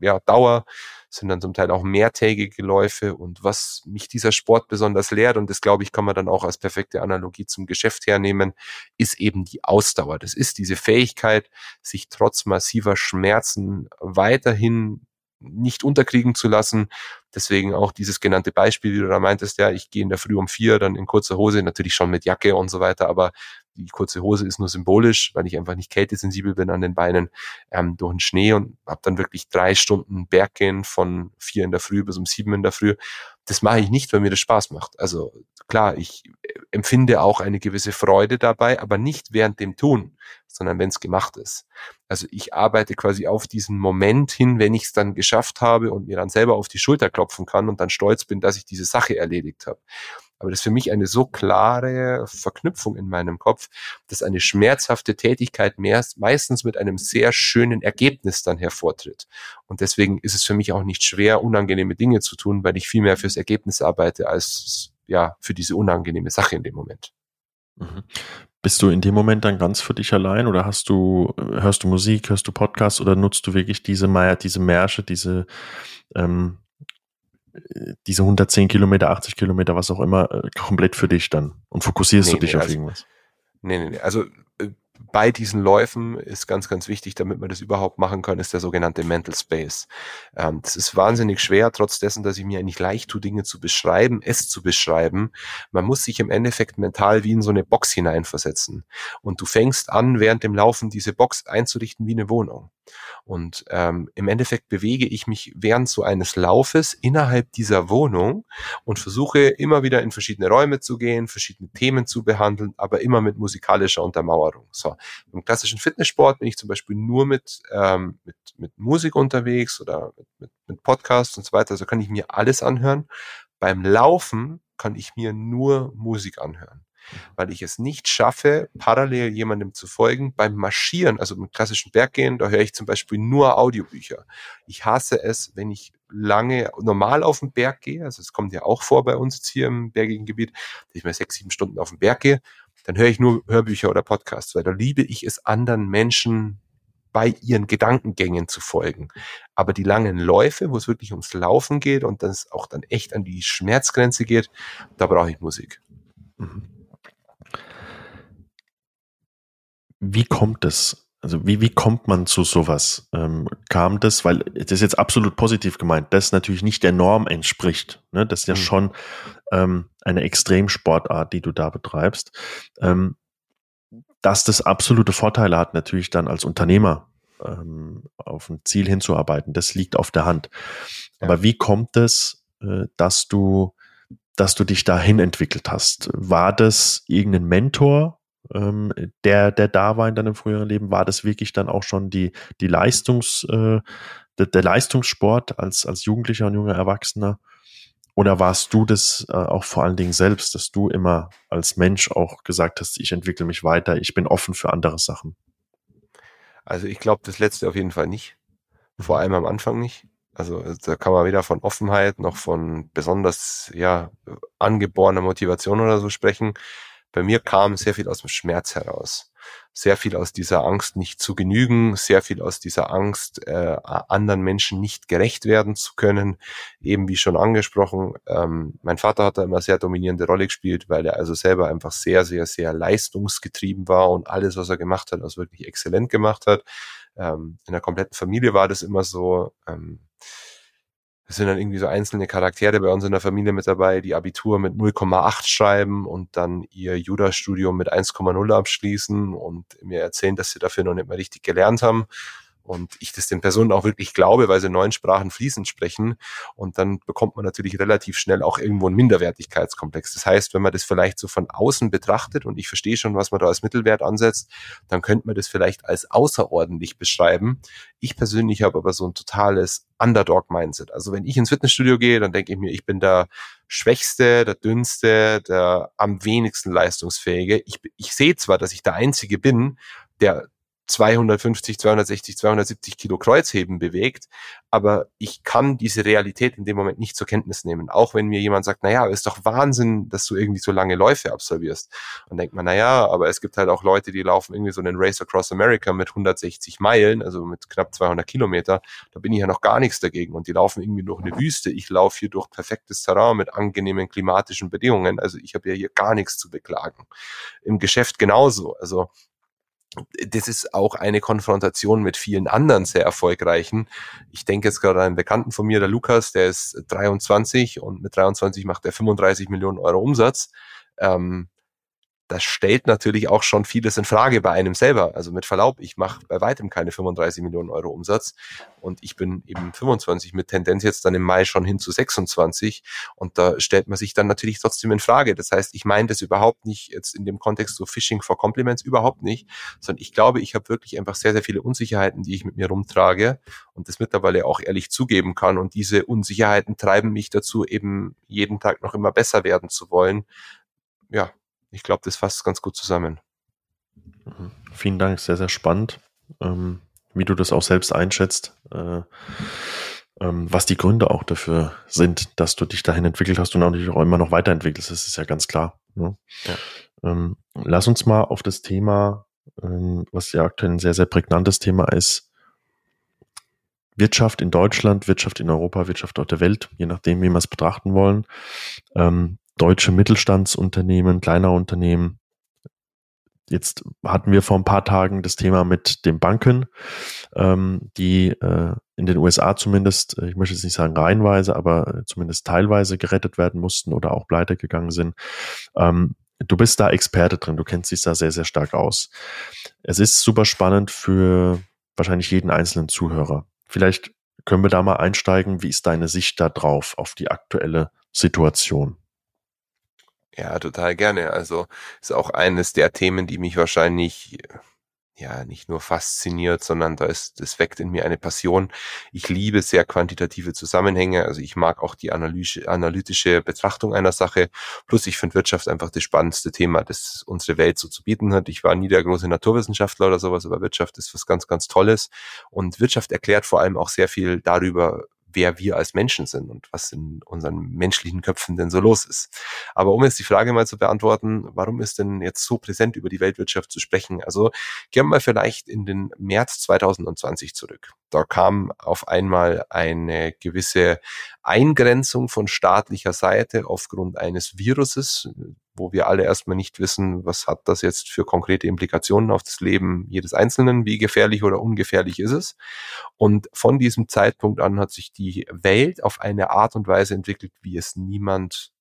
ja, Dauer, sind dann zum Teil auch mehrtägige Läufe. Und was mich dieser Sport besonders lehrt, und das glaube ich, kann man dann auch als perfekte Analogie zum Geschäft hernehmen, ist eben die Ausdauer. Das ist diese Fähigkeit, sich trotz massiver Schmerzen weiterhin nicht unterkriegen zu lassen. Deswegen auch dieses genannte Beispiel, wie du da meintest, ja, ich gehe in der Früh um vier, dann in kurzer Hose, natürlich schon mit Jacke und so weiter, aber die kurze Hose ist nur symbolisch, weil ich einfach nicht kältesensibel bin an den Beinen, ähm, durch den Schnee und habe dann wirklich drei Stunden Berggehen von vier in der Früh bis um sieben in der Früh. Das mache ich nicht, weil mir das Spaß macht. Also klar, ich empfinde auch eine gewisse Freude dabei, aber nicht während dem Tun, sondern wenn es gemacht ist. Also ich arbeite quasi auf diesen Moment hin, wenn ich es dann geschafft habe und mir dann selber auf die Schulter klopfen kann und dann stolz bin, dass ich diese Sache erledigt habe. Aber das ist für mich eine so klare Verknüpfung in meinem Kopf, dass eine schmerzhafte Tätigkeit mehr, meistens mit einem sehr schönen Ergebnis dann hervortritt. Und deswegen ist es für mich auch nicht schwer, unangenehme Dinge zu tun, weil ich viel mehr fürs Ergebnis arbeite als ja für diese unangenehme Sache in dem Moment. Mhm. Bist du in dem Moment dann ganz für dich allein oder hast du, hörst du Musik, hörst du Podcasts oder nutzt du wirklich diese Meier, diese Märsche, diese, ähm, diese 110 Kilometer, 80 Kilometer, was auch immer, äh, komplett für dich dann und fokussierst nee, du dich nee, auf also, irgendwas? Nee, nee, nee. Also äh, bei diesen Läufen ist ganz, ganz wichtig, damit man das überhaupt machen kann, ist der sogenannte Mental Space. Ähm, das ist wahnsinnig schwer, trotz dessen, dass ich mir eigentlich leicht tue, Dinge zu beschreiben, es zu beschreiben. Man muss sich im Endeffekt mental wie in so eine Box hineinversetzen. Und du fängst an, während dem Laufen diese Box einzurichten wie eine Wohnung. Und ähm, im Endeffekt bewege ich mich während so eines Laufes innerhalb dieser Wohnung und versuche immer wieder in verschiedene Räume zu gehen, verschiedene Themen zu behandeln, aber immer mit musikalischer Untermauerung. So, im klassischen Fitnesssport bin ich zum Beispiel nur mit, ähm, mit, mit Musik unterwegs oder mit, mit, Podcasts und so weiter. Also kann ich mir alles anhören. Beim Laufen kann ich mir nur Musik anhören weil ich es nicht schaffe, parallel jemandem zu folgen. Beim Marschieren, also im klassischen Berggehen, da höre ich zum Beispiel nur Audiobücher. Ich hasse es, wenn ich lange normal auf den Berg gehe, also es kommt ja auch vor bei uns jetzt hier im bergigen Gebiet, dass ich mal sechs, sieben Stunden auf den Berg gehe, dann höre ich nur Hörbücher oder Podcasts, weil da liebe ich es, anderen Menschen bei ihren Gedankengängen zu folgen. Aber die langen Läufe, wo es wirklich ums Laufen geht und das auch dann echt an die Schmerzgrenze geht, da brauche ich Musik. Mhm. Wie kommt es? Also wie, wie kommt man zu sowas? Ähm, kam das, weil das ist jetzt absolut positiv gemeint, das natürlich nicht der Norm entspricht. Ne? Das ist ja mhm. schon ähm, eine Extremsportart, die du da betreibst. Ähm, dass das absolute Vorteile hat, natürlich dann als Unternehmer ähm, auf ein Ziel hinzuarbeiten, das liegt auf der Hand. Ja. Aber wie kommt es, äh, dass du, dass du dich dahin entwickelt hast? War das irgendein Mentor, ähm, der, der da war in deinem früheren Leben, war das wirklich dann auch schon die, die Leistungs, äh, der, der Leistungssport als, als Jugendlicher und junger Erwachsener? Oder warst du das äh, auch vor allen Dingen selbst, dass du immer als Mensch auch gesagt hast, ich entwickle mich weiter, ich bin offen für andere Sachen? Also ich glaube das letzte auf jeden Fall nicht. Vor allem am Anfang nicht. Also da kann man weder von Offenheit noch von besonders ja angeborener Motivation oder so sprechen bei mir kam sehr viel aus dem Schmerz heraus. Sehr viel aus dieser Angst, nicht zu genügen, sehr viel aus dieser Angst, äh, anderen Menschen nicht gerecht werden zu können. Eben wie schon angesprochen, ähm, mein Vater hat da immer sehr dominierende Rolle gespielt, weil er also selber einfach sehr, sehr, sehr leistungsgetrieben war und alles, was er gemacht hat, also wirklich exzellent gemacht hat. Ähm, in der kompletten Familie war das immer so. Ähm, es sind dann irgendwie so einzelne Charaktere bei uns in der Familie mit dabei, die Abitur mit 0,8 schreiben und dann ihr Jura-Studium mit 1,0 abschließen und mir erzählen, dass sie dafür noch nicht mal richtig gelernt haben und ich das den Personen auch wirklich glaube, weil sie neun Sprachen fließend sprechen und dann bekommt man natürlich relativ schnell auch irgendwo einen Minderwertigkeitskomplex. Das heißt, wenn man das vielleicht so von außen betrachtet und ich verstehe schon, was man da als Mittelwert ansetzt, dann könnte man das vielleicht als außerordentlich beschreiben. Ich persönlich habe aber so ein totales Underdog-Mindset. Also wenn ich ins Fitnessstudio gehe, dann denke ich mir, ich bin der Schwächste, der Dünnste, der am wenigsten leistungsfähige. Ich, ich sehe zwar, dass ich der Einzige bin, der 250, 260, 270 Kilo Kreuzheben bewegt, aber ich kann diese Realität in dem Moment nicht zur Kenntnis nehmen. Auch wenn mir jemand sagt, naja, ist doch Wahnsinn, dass du irgendwie so lange Läufe absolvierst. Und denkt man, naja, aber es gibt halt auch Leute, die laufen irgendwie so einen Race Across America mit 160 Meilen, also mit knapp 200 Kilometer. Da bin ich ja noch gar nichts dagegen. Und die laufen irgendwie durch eine Wüste. Ich laufe hier durch perfektes Terrain mit angenehmen klimatischen Bedingungen. Also ich habe ja hier gar nichts zu beklagen. Im Geschäft genauso. Also das ist auch eine Konfrontation mit vielen anderen sehr erfolgreichen. Ich denke jetzt gerade an einen Bekannten von mir, der Lukas, der ist 23 und mit 23 macht er 35 Millionen Euro Umsatz. Ähm, das stellt natürlich auch schon vieles in Frage bei einem selber. Also mit Verlaub, ich mache bei weitem keine 35 Millionen Euro Umsatz und ich bin eben 25 mit Tendenz jetzt dann im Mai schon hin zu 26 und da stellt man sich dann natürlich trotzdem in Frage. Das heißt, ich meine das überhaupt nicht jetzt in dem Kontext so Phishing for Compliments überhaupt nicht, sondern ich glaube, ich habe wirklich einfach sehr, sehr viele Unsicherheiten, die ich mit mir rumtrage und das mittlerweile auch ehrlich zugeben kann und diese Unsicherheiten treiben mich dazu, eben jeden Tag noch immer besser werden zu wollen. Ja, ich glaube, das fasst ganz gut zusammen. Mhm. Vielen Dank, sehr, sehr spannend, ähm, wie du das auch selbst einschätzt, äh, ähm, was die Gründe auch dafür sind, dass du dich dahin entwickelt hast und auch natürlich auch immer noch weiterentwickelst. Das ist ja ganz klar. Ne? Ja. Ähm, lass uns mal auf das Thema, ähm, was ja aktuell ein sehr, sehr prägnantes Thema ist, Wirtschaft in Deutschland, Wirtschaft in Europa, Wirtschaft auf der Welt, je nachdem, wie wir es betrachten wollen. Ähm, deutsche Mittelstandsunternehmen, kleiner Unternehmen. Jetzt hatten wir vor ein paar Tagen das Thema mit den Banken, ähm, die äh, in den USA zumindest, äh, ich möchte jetzt nicht sagen reihenweise, aber zumindest teilweise gerettet werden mussten oder auch pleite gegangen sind. Ähm, du bist da Experte drin, du kennst dich da sehr, sehr stark aus. Es ist super spannend für wahrscheinlich jeden einzelnen Zuhörer. Vielleicht können wir da mal einsteigen. Wie ist deine Sicht da drauf, auf die aktuelle Situation? Ja, total gerne. Also ist auch eines der Themen, die mich wahrscheinlich ja nicht nur fasziniert, sondern da ist, das weckt in mir eine Passion. Ich liebe sehr quantitative Zusammenhänge, also ich mag auch die analytische, analytische Betrachtung einer Sache. Plus ich finde Wirtschaft einfach das spannendste Thema, das unsere Welt so zu bieten hat. Ich war nie der große Naturwissenschaftler oder sowas, aber Wirtschaft ist was ganz, ganz Tolles. Und Wirtschaft erklärt vor allem auch sehr viel darüber, wer wir als Menschen sind und was in unseren menschlichen Köpfen denn so los ist. Aber um jetzt die Frage mal zu beantworten, warum ist denn jetzt so präsent über die Weltwirtschaft zu sprechen? Also gehen wir vielleicht in den März 2020 zurück. Da kam auf einmal eine gewisse Eingrenzung von staatlicher Seite aufgrund eines Viruses, wo wir alle erstmal nicht wissen, was hat das jetzt für konkrete Implikationen auf das Leben jedes Einzelnen, wie gefährlich oder ungefährlich ist es. Und von diesem Zeitpunkt an hat sich die Welt auf eine Art und Weise entwickelt, wie es niemand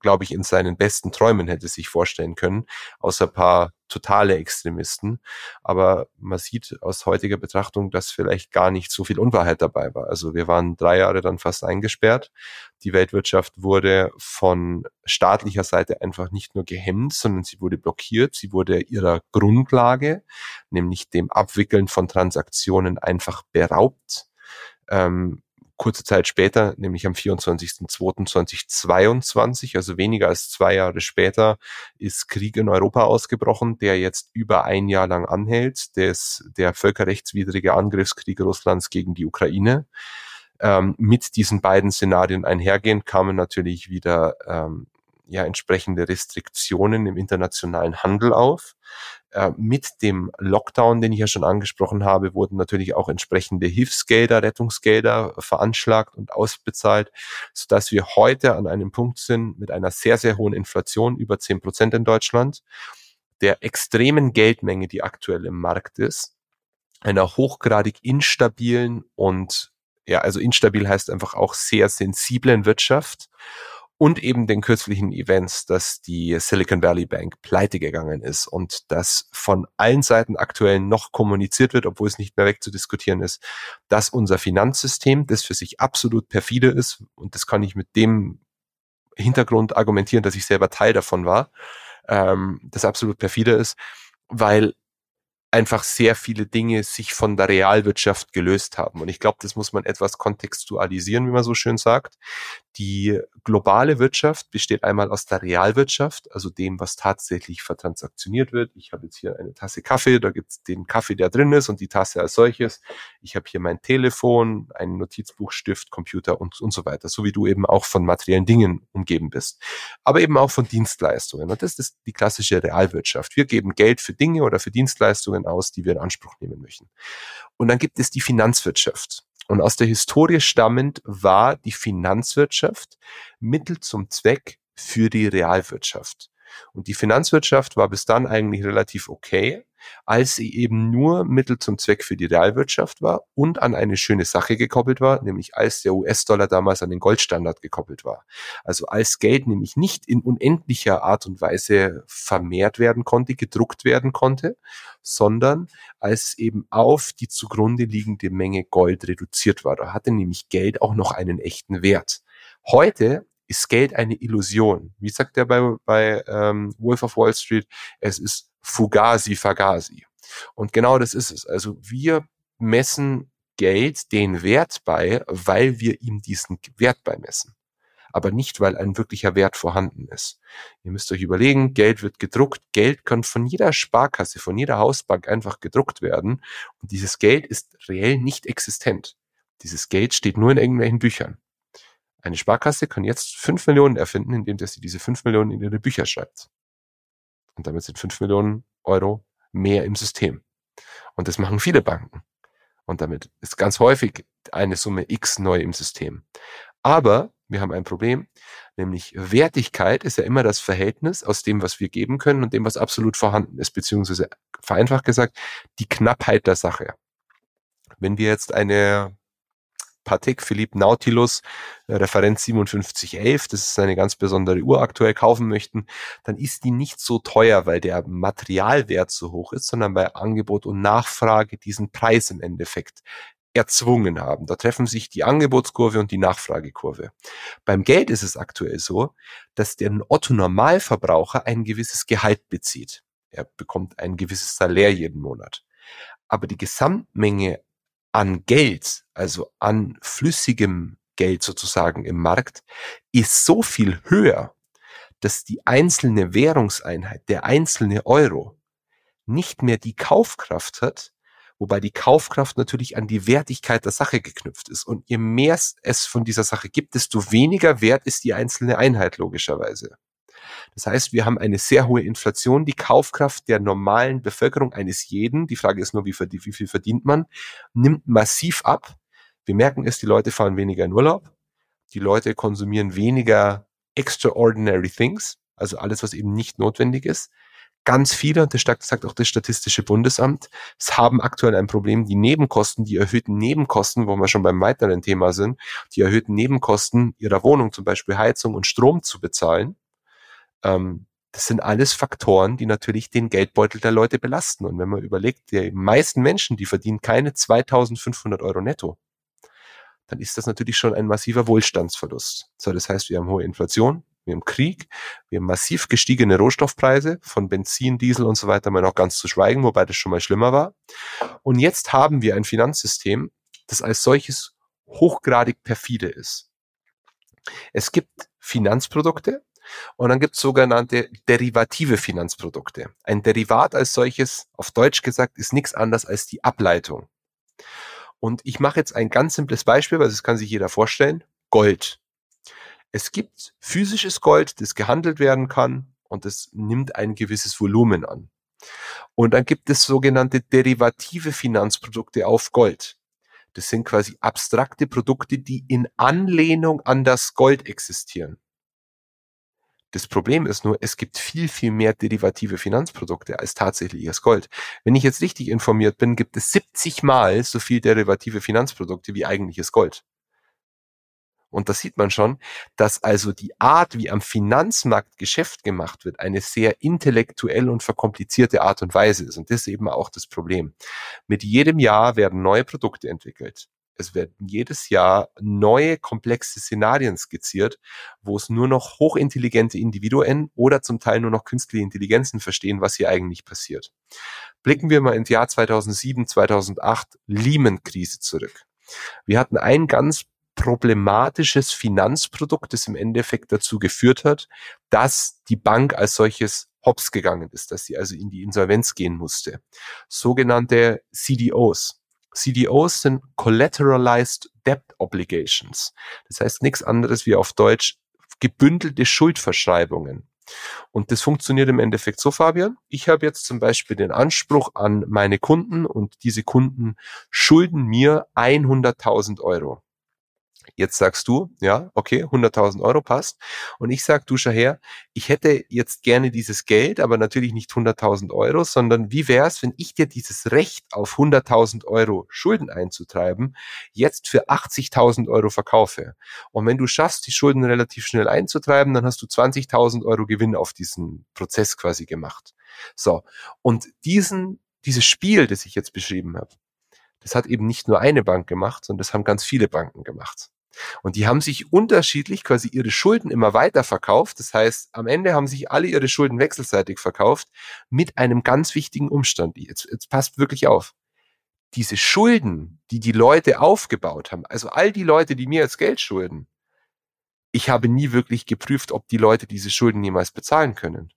glaube ich, in seinen besten Träumen hätte sich vorstellen können, außer paar totale Extremisten. Aber man sieht aus heutiger Betrachtung, dass vielleicht gar nicht so viel Unwahrheit dabei war. Also wir waren drei Jahre dann fast eingesperrt. Die Weltwirtschaft wurde von staatlicher Seite einfach nicht nur gehemmt, sondern sie wurde blockiert. Sie wurde ihrer Grundlage, nämlich dem Abwickeln von Transaktionen, einfach beraubt. Ähm, kurze Zeit später, nämlich am 24.02.2022, also weniger als zwei Jahre später, ist Krieg in Europa ausgebrochen, der jetzt über ein Jahr lang anhält, des, der völkerrechtswidrige Angriffskrieg Russlands gegen die Ukraine. Ähm, mit diesen beiden Szenarien einhergehend kamen natürlich wieder ähm, ja entsprechende Restriktionen im internationalen Handel auf. Äh, mit dem Lockdown, den ich ja schon angesprochen habe, wurden natürlich auch entsprechende Hilfsgelder, Rettungsgelder veranschlagt und ausbezahlt, sodass wir heute an einem Punkt sind mit einer sehr, sehr hohen Inflation, über zehn Prozent in Deutschland, der extremen Geldmenge, die aktuell im Markt ist, einer hochgradig instabilen und ja, also instabil heißt einfach auch sehr sensiblen Wirtschaft und eben den kürzlichen Events, dass die Silicon Valley Bank pleite gegangen ist und dass von allen Seiten aktuell noch kommuniziert wird, obwohl es nicht mehr wegzudiskutieren ist, dass unser Finanzsystem, das für sich absolut perfide ist, und das kann ich mit dem Hintergrund argumentieren, dass ich selber Teil davon war, ähm, das absolut perfide ist, weil einfach sehr viele Dinge sich von der Realwirtschaft gelöst haben. Und ich glaube, das muss man etwas kontextualisieren, wie man so schön sagt. Die globale Wirtschaft besteht einmal aus der Realwirtschaft, also dem, was tatsächlich vertransaktioniert wird. Ich habe jetzt hier eine Tasse Kaffee, da gibt es den Kaffee, der drin ist und die Tasse als solches. Ich habe hier mein Telefon, einen Notizbuch, Stift, Computer und, und so weiter, so wie du eben auch von materiellen Dingen umgeben bist. Aber eben auch von Dienstleistungen. Und das ist die klassische Realwirtschaft. Wir geben Geld für Dinge oder für Dienstleistungen aus, die wir in Anspruch nehmen möchten. Und dann gibt es die Finanzwirtschaft. Und aus der Historie stammend war die Finanzwirtschaft Mittel zum Zweck für die Realwirtschaft. Und die Finanzwirtschaft war bis dann eigentlich relativ okay, als sie eben nur Mittel zum Zweck für die Realwirtschaft war und an eine schöne Sache gekoppelt war, nämlich als der US-Dollar damals an den Goldstandard gekoppelt war. Also als Geld nämlich nicht in unendlicher Art und Weise vermehrt werden konnte, gedruckt werden konnte, sondern als eben auf die zugrunde liegende Menge Gold reduziert war. Da hatte nämlich Geld auch noch einen echten Wert. Heute ist Geld eine Illusion. Wie sagt er bei, bei ähm, Wolf of Wall Street? Es ist Fugazi Fagasi. Und genau das ist es. Also wir messen Geld den Wert bei, weil wir ihm diesen Wert beimessen. Aber nicht, weil ein wirklicher Wert vorhanden ist. Ihr müsst euch überlegen, Geld wird gedruckt. Geld kann von jeder Sparkasse, von jeder Hausbank einfach gedruckt werden. Und dieses Geld ist reell nicht existent. Dieses Geld steht nur in irgendwelchen Büchern. Eine Sparkasse kann jetzt fünf Millionen erfinden, indem sie diese fünf Millionen in ihre Bücher schreibt. Und damit sind fünf Millionen Euro mehr im System. Und das machen viele Banken. Und damit ist ganz häufig eine Summe X neu im System. Aber wir haben ein Problem, nämlich Wertigkeit ist ja immer das Verhältnis aus dem, was wir geben können und dem, was absolut vorhanden ist, beziehungsweise vereinfacht gesagt, die Knappheit der Sache. Wenn wir jetzt eine Patek Philippe Nautilus äh, Referenz 5711, das ist eine ganz besondere Uhr aktuell kaufen möchten, dann ist die nicht so teuer, weil der Materialwert so hoch ist, sondern weil Angebot und Nachfrage diesen Preis im Endeffekt erzwungen haben. Da treffen sich die Angebotskurve und die Nachfragekurve. Beim Geld ist es aktuell so, dass der Otto Normalverbraucher ein gewisses Gehalt bezieht. Er bekommt ein gewisses Salär jeden Monat. Aber die Gesamtmenge an Geld, also an flüssigem Geld sozusagen im Markt, ist so viel höher, dass die einzelne Währungseinheit, der einzelne Euro, nicht mehr die Kaufkraft hat, wobei die Kaufkraft natürlich an die Wertigkeit der Sache geknüpft ist. Und je mehr es von dieser Sache gibt, desto weniger wert ist die einzelne Einheit logischerweise. Das heißt, wir haben eine sehr hohe Inflation. Die Kaufkraft der normalen Bevölkerung eines jeden, die Frage ist nur, wie, wie viel verdient man, nimmt massiv ab. Wir merken es, die Leute fahren weniger in Urlaub. Die Leute konsumieren weniger extraordinary things, also alles, was eben nicht notwendig ist. Ganz viele, und das sagt auch das Statistische Bundesamt, es haben aktuell ein Problem, die Nebenkosten, die erhöhten Nebenkosten, wo wir schon beim weiteren Thema sind, die erhöhten Nebenkosten ihrer Wohnung, zum Beispiel Heizung und Strom zu bezahlen. Ähm, das sind alles Faktoren, die natürlich den Geldbeutel der Leute belasten. Und wenn man überlegt, die meisten Menschen, die verdienen keine 2500 Euro netto, dann ist das natürlich schon ein massiver Wohlstandsverlust. So, das heißt, wir haben hohe Inflation, wir haben Krieg, wir haben massiv gestiegene Rohstoffpreise von Benzin, Diesel und so weiter, mal noch ganz zu schweigen, wobei das schon mal schlimmer war. Und jetzt haben wir ein Finanzsystem, das als solches hochgradig perfide ist. Es gibt Finanzprodukte, und dann gibt es sogenannte derivative Finanzprodukte. Ein Derivat als solches, auf Deutsch gesagt, ist nichts anderes als die Ableitung. Und ich mache jetzt ein ganz simples Beispiel, weil das kann sich jeder vorstellen. Gold. Es gibt physisches Gold, das gehandelt werden kann und das nimmt ein gewisses Volumen an. Und dann gibt es sogenannte derivative Finanzprodukte auf Gold. Das sind quasi abstrakte Produkte, die in Anlehnung an das Gold existieren. Das Problem ist nur, es gibt viel, viel mehr derivative Finanzprodukte als tatsächliches Gold. Wenn ich jetzt richtig informiert bin, gibt es 70 mal so viel derivative Finanzprodukte wie eigentliches Gold. Und da sieht man schon, dass also die Art, wie am Finanzmarkt Geschäft gemacht wird, eine sehr intellektuell und verkomplizierte Art und Weise ist. Und das ist eben auch das Problem. Mit jedem Jahr werden neue Produkte entwickelt. Es werden jedes Jahr neue komplexe Szenarien skizziert, wo es nur noch hochintelligente Individuen oder zum Teil nur noch künstliche Intelligenzen verstehen, was hier eigentlich passiert. Blicken wir mal ins Jahr 2007, 2008, Lehman-Krise zurück. Wir hatten ein ganz problematisches Finanzprodukt, das im Endeffekt dazu geführt hat, dass die Bank als solches hops gegangen ist, dass sie also in die Insolvenz gehen musste. Sogenannte CDOs, CDOs sind Collateralized Debt Obligations. Das heißt nichts anderes wie auf Deutsch gebündelte Schuldverschreibungen. Und das funktioniert im Endeffekt so, Fabian. Ich habe jetzt zum Beispiel den Anspruch an meine Kunden und diese Kunden schulden mir 100.000 Euro. Jetzt sagst du, ja, okay, 100.000 Euro passt. Und ich sag, du schau her, ich hätte jetzt gerne dieses Geld, aber natürlich nicht 100.000 Euro, sondern wie wär's, wenn ich dir dieses Recht auf 100.000 Euro Schulden einzutreiben, jetzt für 80.000 Euro verkaufe? Und wenn du schaffst, die Schulden relativ schnell einzutreiben, dann hast du 20.000 Euro Gewinn auf diesen Prozess quasi gemacht. So. Und diesen, dieses Spiel, das ich jetzt beschrieben habe, das hat eben nicht nur eine Bank gemacht, sondern das haben ganz viele Banken gemacht. Und die haben sich unterschiedlich quasi ihre Schulden immer weiter verkauft. Das heißt, am Ende haben sich alle ihre Schulden wechselseitig verkauft mit einem ganz wichtigen Umstand. Jetzt, jetzt passt wirklich auf. Diese Schulden, die die Leute aufgebaut haben, also all die Leute, die mir jetzt Geld schulden, ich habe nie wirklich geprüft, ob die Leute diese Schulden jemals bezahlen können.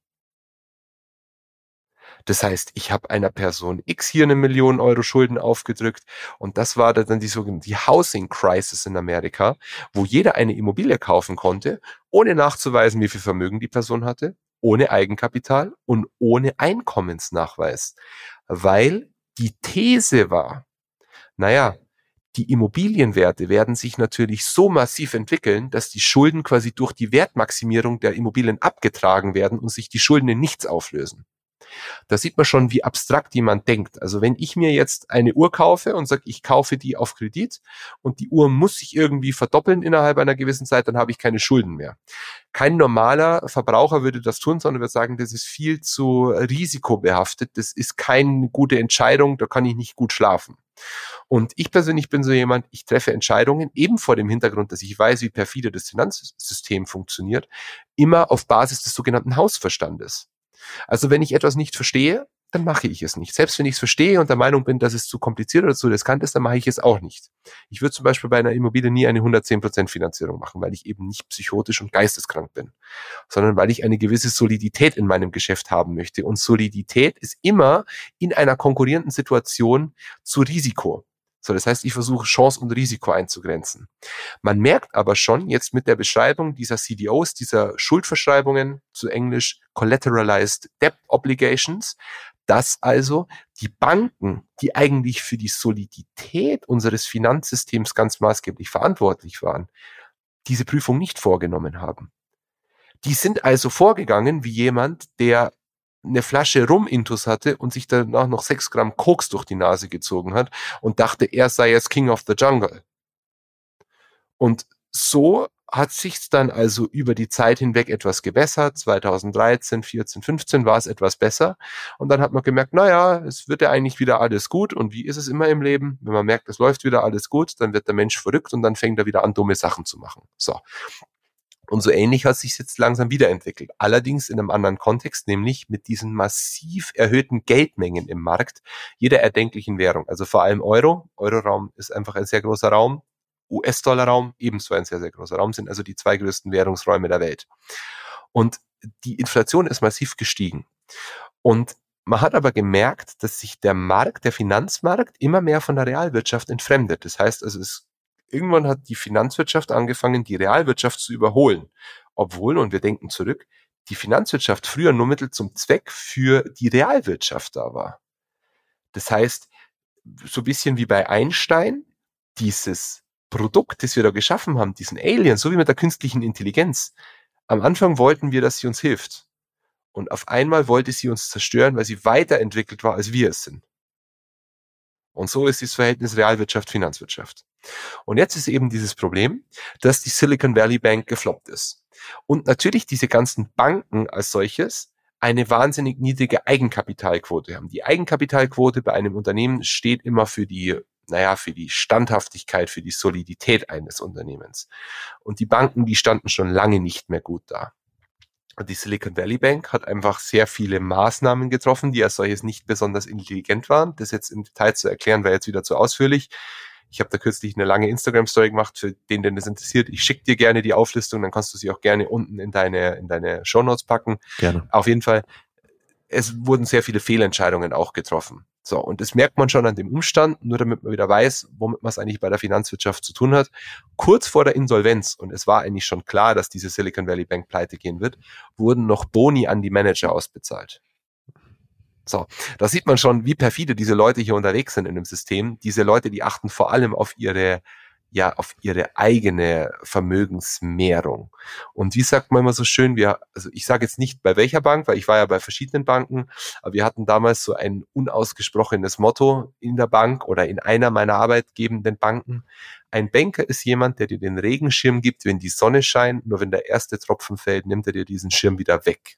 Das heißt, ich habe einer Person X hier eine Million Euro Schulden aufgedrückt und das war dann die sogenannte die Housing Crisis in Amerika, wo jeder eine Immobilie kaufen konnte, ohne nachzuweisen, wie viel Vermögen die Person hatte, ohne Eigenkapital und ohne Einkommensnachweis. Weil die These war, naja, die Immobilienwerte werden sich natürlich so massiv entwickeln, dass die Schulden quasi durch die Wertmaximierung der Immobilien abgetragen werden und sich die Schulden in nichts auflösen. Da sieht man schon, wie abstrakt jemand denkt. Also wenn ich mir jetzt eine Uhr kaufe und sage, ich kaufe die auf Kredit und die Uhr muss sich irgendwie verdoppeln innerhalb einer gewissen Zeit, dann habe ich keine Schulden mehr. Kein normaler Verbraucher würde das tun, sondern würde sagen, das ist viel zu risikobehaftet, das ist keine gute Entscheidung, da kann ich nicht gut schlafen. Und ich persönlich bin so jemand, ich treffe Entscheidungen eben vor dem Hintergrund, dass ich weiß, wie perfide das Finanzsystem funktioniert, immer auf Basis des sogenannten Hausverstandes. Also wenn ich etwas nicht verstehe, dann mache ich es nicht. Selbst wenn ich es verstehe und der Meinung bin, dass es zu kompliziert oder zu riskant ist, dann mache ich es auch nicht. Ich würde zum Beispiel bei einer Immobilie nie eine 110% Finanzierung machen, weil ich eben nicht psychotisch und geisteskrank bin, sondern weil ich eine gewisse Solidität in meinem Geschäft haben möchte. Und Solidität ist immer in einer konkurrierenden Situation zu Risiko. So, das heißt, ich versuche Chance und Risiko einzugrenzen. Man merkt aber schon jetzt mit der Beschreibung dieser CDOs, dieser Schuldverschreibungen zu Englisch Collateralized Debt Obligations, dass also die Banken, die eigentlich für die Solidität unseres Finanzsystems ganz maßgeblich verantwortlich waren, diese Prüfung nicht vorgenommen haben. Die sind also vorgegangen wie jemand, der eine Flasche Rum-Intus hatte und sich danach noch sechs Gramm Koks durch die Nase gezogen hat und dachte, er sei jetzt King of the Jungle. Und so hat sich dann also über die Zeit hinweg etwas gebessert. 2013, 14, 15 war es etwas besser. Und dann hat man gemerkt, naja, es wird ja eigentlich wieder alles gut. Und wie ist es immer im Leben? Wenn man merkt, es läuft wieder alles gut, dann wird der Mensch verrückt und dann fängt er wieder an, dumme Sachen zu machen. So. Und so ähnlich hat sich jetzt langsam wiederentwickelt. Allerdings in einem anderen Kontext, nämlich mit diesen massiv erhöhten Geldmengen im Markt jeder erdenklichen Währung. Also vor allem Euro. Euroraum ist einfach ein sehr großer Raum. US-Dollar-Raum ebenso ein sehr, sehr großer Raum sind also die zwei größten Währungsräume der Welt. Und die Inflation ist massiv gestiegen. Und man hat aber gemerkt, dass sich der Markt, der Finanzmarkt immer mehr von der Realwirtschaft entfremdet. Das heißt also, es Irgendwann hat die Finanzwirtschaft angefangen, die Realwirtschaft zu überholen. Obwohl, und wir denken zurück, die Finanzwirtschaft früher nur Mittel zum Zweck für die Realwirtschaft da war. Das heißt, so ein bisschen wie bei Einstein, dieses Produkt, das wir da geschaffen haben, diesen Alien, so wie mit der künstlichen Intelligenz. Am Anfang wollten wir, dass sie uns hilft. Und auf einmal wollte sie uns zerstören, weil sie weiterentwickelt war, als wir es sind. Und so ist das Verhältnis Realwirtschaft, Finanzwirtschaft. Und jetzt ist eben dieses Problem, dass die Silicon Valley Bank gefloppt ist. Und natürlich diese ganzen Banken als solches eine wahnsinnig niedrige Eigenkapitalquote haben. Die Eigenkapitalquote bei einem Unternehmen steht immer für die, naja, für die Standhaftigkeit, für die Solidität eines Unternehmens. Und die Banken, die standen schon lange nicht mehr gut da. Die Silicon Valley Bank hat einfach sehr viele Maßnahmen getroffen, die als solches nicht besonders intelligent waren. Das jetzt im Detail zu erklären, wäre jetzt wieder zu ausführlich. Ich habe da kürzlich eine lange Instagram-Story gemacht, für den, den das interessiert. Ich schicke dir gerne die Auflistung, dann kannst du sie auch gerne unten in deine, in deine Show Notes packen. Gerne. Auf jeden Fall, es wurden sehr viele Fehlentscheidungen auch getroffen. So, und das merkt man schon an dem Umstand, nur damit man wieder weiß, womit man es eigentlich bei der Finanzwirtschaft zu tun hat. Kurz vor der Insolvenz, und es war eigentlich schon klar, dass diese Silicon Valley Bank pleite gehen wird, wurden noch Boni an die Manager ausbezahlt. So, da sieht man schon, wie perfide diese Leute hier unterwegs sind in dem System. Diese Leute, die achten vor allem auf ihre ja auf ihre eigene Vermögensmehrung. Und wie sagt man immer so schön, wir, also ich sage jetzt nicht bei welcher Bank, weil ich war ja bei verschiedenen Banken, aber wir hatten damals so ein unausgesprochenes Motto in der Bank oder in einer meiner arbeitgebenden Banken. Ein Banker ist jemand, der dir den Regenschirm gibt, wenn die Sonne scheint, nur wenn der erste Tropfen fällt, nimmt er dir diesen Schirm wieder weg.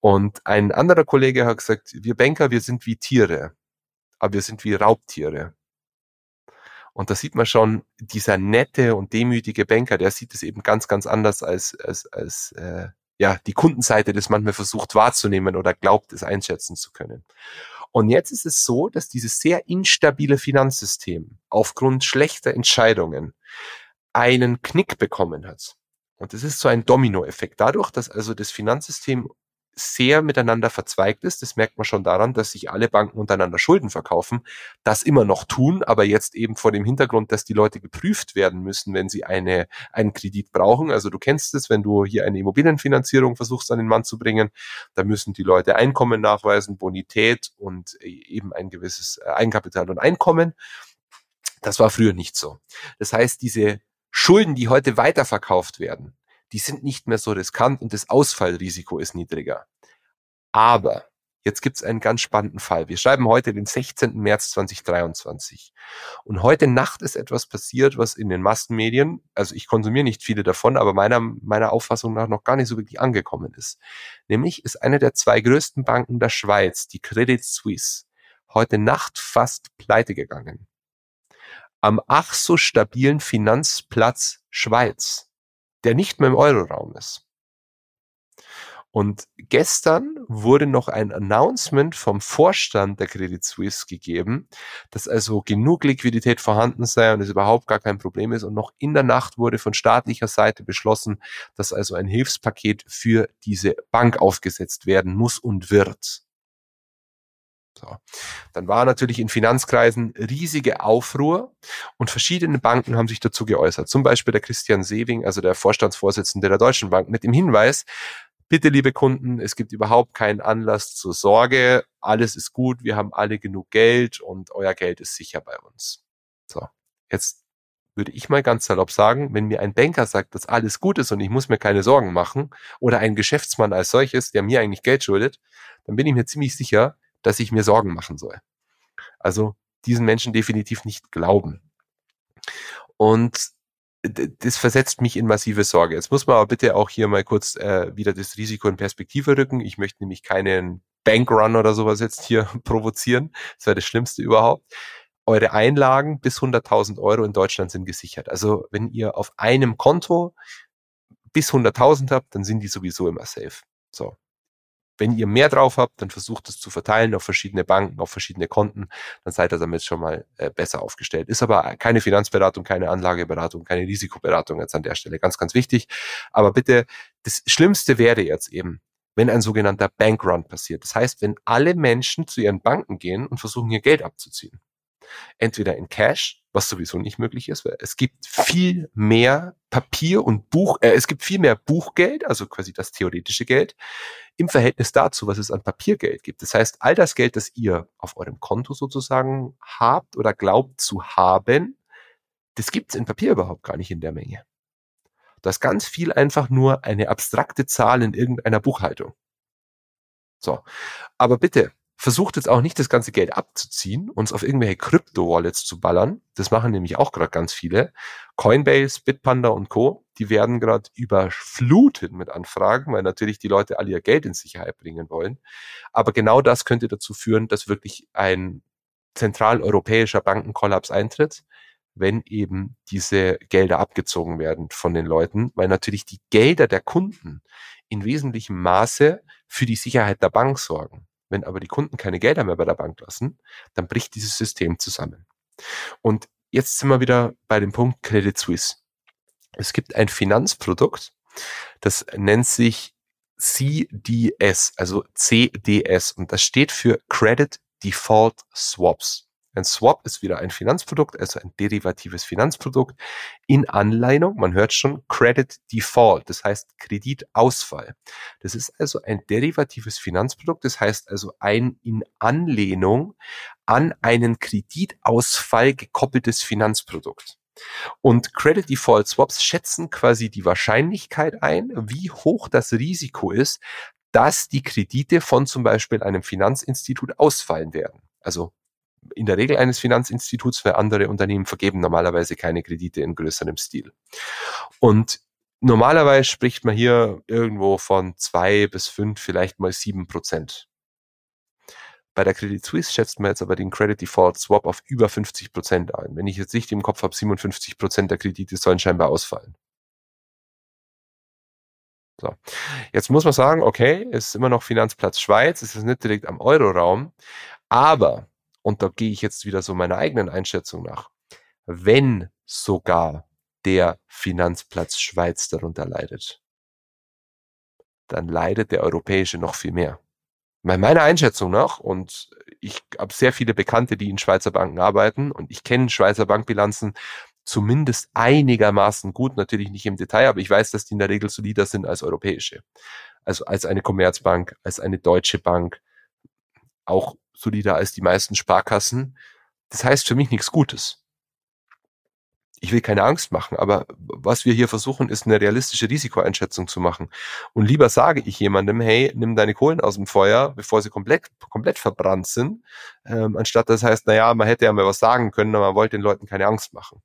Und ein anderer Kollege hat gesagt, wir Banker, wir sind wie Tiere, aber wir sind wie Raubtiere. Und da sieht man schon, dieser nette und demütige Banker, der sieht es eben ganz, ganz anders als, als, als äh, ja, die Kundenseite das manchmal versucht wahrzunehmen oder glaubt, es einschätzen zu können. Und jetzt ist es so, dass dieses sehr instabile Finanzsystem aufgrund schlechter Entscheidungen einen Knick bekommen hat. Und das ist so ein Dominoeffekt. Dadurch, dass also das Finanzsystem sehr miteinander verzweigt ist. Das merkt man schon daran, dass sich alle Banken untereinander Schulden verkaufen, das immer noch tun, aber jetzt eben vor dem Hintergrund, dass die Leute geprüft werden müssen, wenn sie eine, einen Kredit brauchen. Also du kennst es, wenn du hier eine Immobilienfinanzierung versuchst an den Mann zu bringen, da müssen die Leute Einkommen nachweisen, Bonität und eben ein gewisses äh, Eigenkapital und Einkommen. Das war früher nicht so. Das heißt, diese Schulden, die heute weiterverkauft werden, die sind nicht mehr so riskant und das Ausfallrisiko ist niedriger. Aber jetzt gibt es einen ganz spannenden Fall. Wir schreiben heute den 16. März 2023. Und heute Nacht ist etwas passiert, was in den Massenmedien, also ich konsumiere nicht viele davon, aber meiner, meiner Auffassung nach noch gar nicht so wirklich angekommen ist. Nämlich ist eine der zwei größten Banken der Schweiz, die Credit Suisse, heute Nacht fast pleite gegangen. Am ach so stabilen Finanzplatz Schweiz der nicht mehr im Euroraum ist. Und gestern wurde noch ein Announcement vom Vorstand der Credit Suisse gegeben, dass also genug Liquidität vorhanden sei und es überhaupt gar kein Problem ist. Und noch in der Nacht wurde von staatlicher Seite beschlossen, dass also ein Hilfspaket für diese Bank aufgesetzt werden muss und wird. So. Dann war natürlich in Finanzkreisen riesige Aufruhr und verschiedene Banken haben sich dazu geäußert. Zum Beispiel der Christian Sewing, also der Vorstandsvorsitzende der Deutschen Bank, mit dem Hinweis, bitte liebe Kunden, es gibt überhaupt keinen Anlass zur Sorge, alles ist gut, wir haben alle genug Geld und euer Geld ist sicher bei uns. So, jetzt würde ich mal ganz salopp sagen, wenn mir ein Banker sagt, dass alles gut ist und ich muss mir keine Sorgen machen, oder ein Geschäftsmann als solches, der mir eigentlich Geld schuldet, dann bin ich mir ziemlich sicher, dass ich mir Sorgen machen soll. Also diesen Menschen definitiv nicht glauben. Und das versetzt mich in massive Sorge. Jetzt muss man aber bitte auch hier mal kurz äh, wieder das Risiko in Perspektive rücken. Ich möchte nämlich keinen Bankrun oder sowas jetzt hier [laughs] provozieren. Das wäre das Schlimmste überhaupt. Eure Einlagen bis 100.000 Euro in Deutschland sind gesichert. Also wenn ihr auf einem Konto bis 100.000 habt, dann sind die sowieso immer safe. So. Wenn ihr mehr drauf habt, dann versucht es zu verteilen auf verschiedene Banken, auf verschiedene Konten, dann seid ihr damit schon mal äh, besser aufgestellt. Ist aber keine Finanzberatung, keine Anlageberatung, keine Risikoberatung jetzt an der Stelle. Ganz, ganz wichtig. Aber bitte, das Schlimmste wäre jetzt eben, wenn ein sogenannter Bankrun passiert. Das heißt, wenn alle Menschen zu ihren Banken gehen und versuchen, ihr Geld abzuziehen. Entweder in Cash, was sowieso nicht möglich ist, weil es gibt viel mehr Papier und Buch, äh, es gibt viel mehr Buchgeld, also quasi das theoretische Geld, im Verhältnis dazu, was es an Papiergeld gibt. Das heißt, all das Geld, das ihr auf eurem Konto sozusagen habt oder glaubt zu haben, das gibt es in Papier überhaupt gar nicht in der Menge. Das ganz viel einfach nur eine abstrakte Zahl in irgendeiner Buchhaltung. So. Aber bitte, versucht jetzt auch nicht das ganze Geld abzuziehen, uns auf irgendwelche Krypto-Wallets zu ballern. Das machen nämlich auch gerade ganz viele. Coinbase, Bitpanda und Co., die werden gerade überflutet mit Anfragen, weil natürlich die Leute alle ihr Geld in Sicherheit bringen wollen. Aber genau das könnte dazu führen, dass wirklich ein zentraleuropäischer Bankenkollaps eintritt, wenn eben diese Gelder abgezogen werden von den Leuten, weil natürlich die Gelder der Kunden in wesentlichem Maße für die Sicherheit der Bank sorgen. Wenn aber die Kunden keine Gelder mehr bei der Bank lassen, dann bricht dieses System zusammen. Und jetzt sind wir wieder bei dem Punkt Credit Suisse. Es gibt ein Finanzprodukt, das nennt sich CDS, also CDS, und das steht für Credit Default Swaps. Ein Swap ist wieder ein Finanzprodukt, also ein derivatives Finanzprodukt in Anlehnung, man hört schon, Credit Default, das heißt Kreditausfall. Das ist also ein derivatives Finanzprodukt, das heißt also ein in Anlehnung an einen Kreditausfall gekoppeltes Finanzprodukt. Und Credit Default Swaps schätzen quasi die Wahrscheinlichkeit ein, wie hoch das Risiko ist, dass die Kredite von zum Beispiel einem Finanzinstitut ausfallen werden. Also in der Regel eines Finanzinstituts, weil andere Unternehmen vergeben normalerweise keine Kredite in größerem Stil. Und normalerweise spricht man hier irgendwo von zwei bis fünf, vielleicht mal sieben Prozent. Bei der Credit Suisse schätzt man jetzt aber den Credit Default Swap auf über 50 Prozent ein. Wenn ich jetzt nicht im Kopf habe, 57 Prozent der Kredite sollen scheinbar ausfallen. So. Jetzt muss man sagen, okay, es ist immer noch Finanzplatz Schweiz, es ist nicht direkt am Euroraum, aber, und da gehe ich jetzt wieder so meiner eigenen Einschätzung nach, wenn sogar der Finanzplatz Schweiz darunter leidet, dann leidet der europäische noch viel mehr meiner Einschätzung nach, und ich habe sehr viele Bekannte, die in Schweizer Banken arbeiten, und ich kenne Schweizer Bankbilanzen zumindest einigermaßen gut, natürlich nicht im Detail, aber ich weiß, dass die in der Regel solider sind als europäische. Also als eine Commerzbank, als eine deutsche Bank, auch solider als die meisten Sparkassen. Das heißt für mich nichts Gutes ich will keine Angst machen, aber was wir hier versuchen, ist eine realistische Risikoeinschätzung zu machen. Und lieber sage ich jemandem, hey, nimm deine Kohlen aus dem Feuer, bevor sie komplett, komplett verbrannt sind, ähm, anstatt das heißt, naja, man hätte ja mal was sagen können, aber man wollte den Leuten keine Angst machen.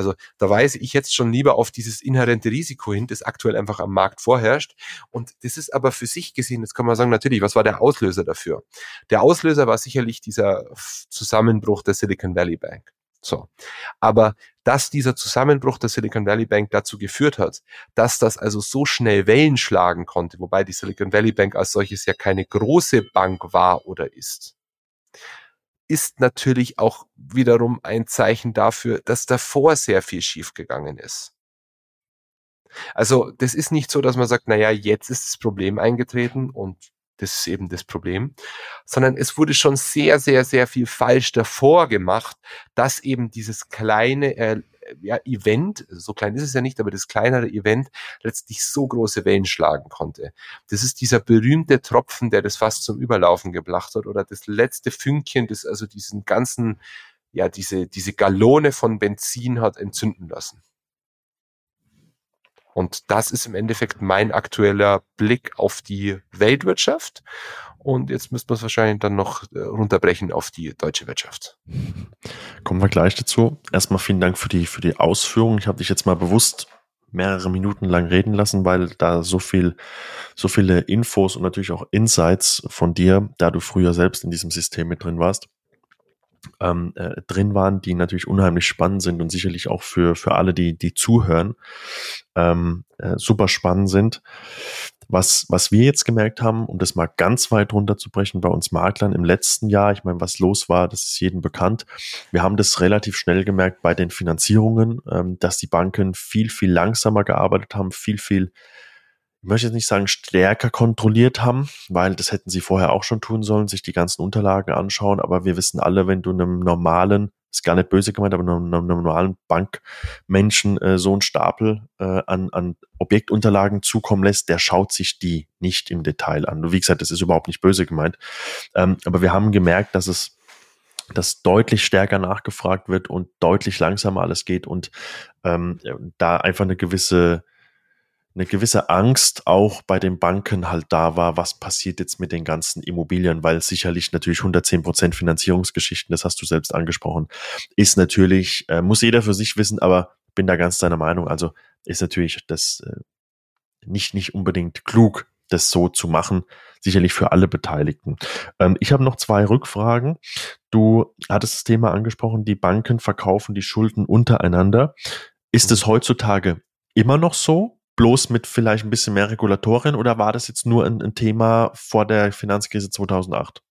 Also da weise ich jetzt schon lieber auf dieses inhärente Risiko hin, das aktuell einfach am Markt vorherrscht. Und das ist aber für sich gesehen, jetzt kann man sagen, natürlich, was war der Auslöser dafür? Der Auslöser war sicherlich dieser Zusammenbruch der Silicon Valley Bank. So. Aber dass dieser Zusammenbruch der Silicon Valley Bank dazu geführt hat, dass das also so schnell Wellen schlagen konnte, wobei die Silicon Valley Bank als solches ja keine große Bank war oder ist, ist natürlich auch wiederum ein Zeichen dafür, dass davor sehr viel schiefgegangen ist. Also das ist nicht so, dass man sagt, na ja, jetzt ist das Problem eingetreten und das ist eben das Problem. Sondern es wurde schon sehr, sehr, sehr viel falsch davor gemacht, dass eben dieses kleine äh, ja, Event, so klein ist es ja nicht, aber das kleinere Event letztlich so große Wellen schlagen konnte. Das ist dieser berühmte Tropfen, der das fast zum Überlaufen gebracht hat oder das letzte Fünkchen, das also diesen ganzen, ja, diese, diese Gallone von Benzin hat entzünden lassen. Und das ist im Endeffekt mein aktueller Blick auf die Weltwirtschaft. Und jetzt müsste man es wahrscheinlich dann noch äh, runterbrechen auf die deutsche Wirtschaft. Kommen wir gleich dazu. Erstmal vielen Dank für die, für die Ausführungen. Ich habe dich jetzt mal bewusst mehrere Minuten lang reden lassen, weil da so viel, so viele Infos und natürlich auch Insights von dir, da du früher selbst in diesem System mit drin warst, ähm, äh, drin waren, die natürlich unheimlich spannend sind und sicherlich auch für, für alle, die, die zuhören, ähm, äh, super spannend sind. Was, was wir jetzt gemerkt haben, um das mal ganz weit runterzubrechen bei uns Maklern im letzten Jahr, ich meine, was los war, das ist jedem bekannt. Wir haben das relativ schnell gemerkt bei den Finanzierungen, ähm, dass die Banken viel, viel langsamer gearbeitet haben, viel, viel ich möchte jetzt nicht sagen stärker kontrolliert haben, weil das hätten sie vorher auch schon tun sollen, sich die ganzen Unterlagen anschauen. Aber wir wissen alle, wenn du einem normalen, ist gar nicht böse gemeint, aber einem, einem normalen Bankmenschen äh, so einen Stapel äh, an, an Objektunterlagen zukommen lässt, der schaut sich die nicht im Detail an. Wie gesagt, das ist überhaupt nicht böse gemeint. Ähm, aber wir haben gemerkt, dass es dass deutlich stärker nachgefragt wird und deutlich langsamer alles geht und ähm, da einfach eine gewisse eine gewisse Angst auch bei den Banken halt da war, was passiert jetzt mit den ganzen Immobilien, weil sicherlich natürlich 110 Prozent Finanzierungsgeschichten, das hast du selbst angesprochen, ist natürlich, äh, muss jeder für sich wissen, aber bin da ganz deiner Meinung. Also ist natürlich das äh, nicht, nicht unbedingt klug, das so zu machen, sicherlich für alle Beteiligten. Ähm, ich habe noch zwei Rückfragen. Du hattest das Thema angesprochen, die Banken verkaufen die Schulden untereinander. Ist es heutzutage immer noch so? Bloß mit vielleicht ein bisschen mehr Regulatorien oder war das jetzt nur ein, ein Thema vor der Finanzkrise 2008?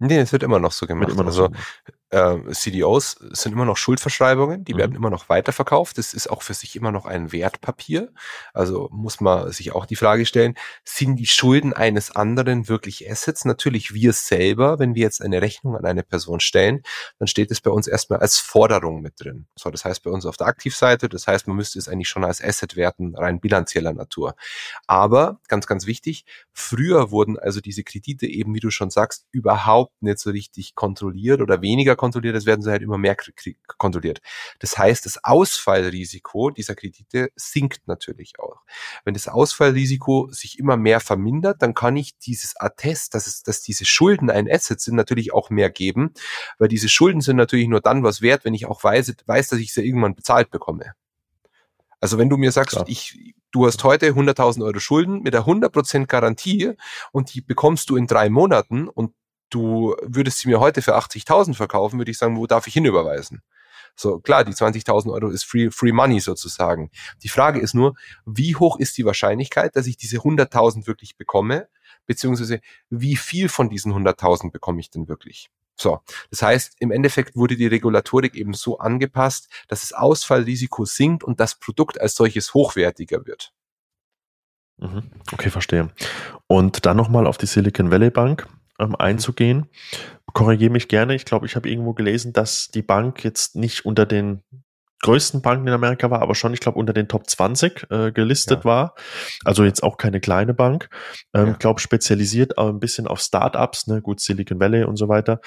Nee, es wird immer noch so gemacht. Noch also so äh, CDOs sind immer noch Schuldverschreibungen, die mhm. werden immer noch weiterverkauft. Das ist auch für sich immer noch ein Wertpapier. Also muss man sich auch die Frage stellen, sind die Schulden eines anderen wirklich Assets? Natürlich wir selber, wenn wir jetzt eine Rechnung an eine Person stellen, dann steht es bei uns erstmal als Forderung mit drin. So, das heißt bei uns auf der Aktivseite, das heißt, man müsste es eigentlich schon als Asset werten, rein bilanzieller Natur. Aber, ganz, ganz wichtig, früher wurden also diese Kredite eben, wie du schon sagst, überhaupt nicht so richtig kontrolliert oder weniger kontrolliert, es werden sie halt immer mehr kontrolliert. Das heißt, das Ausfallrisiko dieser Kredite sinkt natürlich auch. Wenn das Ausfallrisiko sich immer mehr vermindert, dann kann ich dieses Attest, dass, es, dass diese Schulden ein Asset sind, natürlich auch mehr geben, weil diese Schulden sind natürlich nur dann was wert, wenn ich auch weiß, weiß dass ich sie irgendwann bezahlt bekomme. Also wenn du mir sagst, Klar. ich, du hast heute 100.000 Euro Schulden mit der 100% Garantie und die bekommst du in drei Monaten und du würdest sie mir heute für 80.000 verkaufen, würde ich sagen, wo darf ich hinüberweisen? So, klar, die 20.000 Euro ist free, free money sozusagen. Die Frage ist nur, wie hoch ist die Wahrscheinlichkeit, dass ich diese 100.000 wirklich bekomme? Beziehungsweise, wie viel von diesen 100.000 bekomme ich denn wirklich? So, das heißt, im Endeffekt wurde die Regulatorik eben so angepasst, dass das Ausfallrisiko sinkt und das Produkt als solches hochwertiger wird. Mhm. Okay, verstehe. Und dann nochmal auf die Silicon Valley Bank ähm, einzugehen. Korrigiere mich gerne. Ich glaube, ich habe irgendwo gelesen, dass die Bank jetzt nicht unter den größten Banken in Amerika war, aber schon, ich glaube, unter den Top 20 äh, gelistet ja. war. Also jetzt auch keine kleine Bank. Ähm, ja. glaube, spezialisiert auch ein bisschen auf Startups, ne, gut, Silicon Valley und so weiter.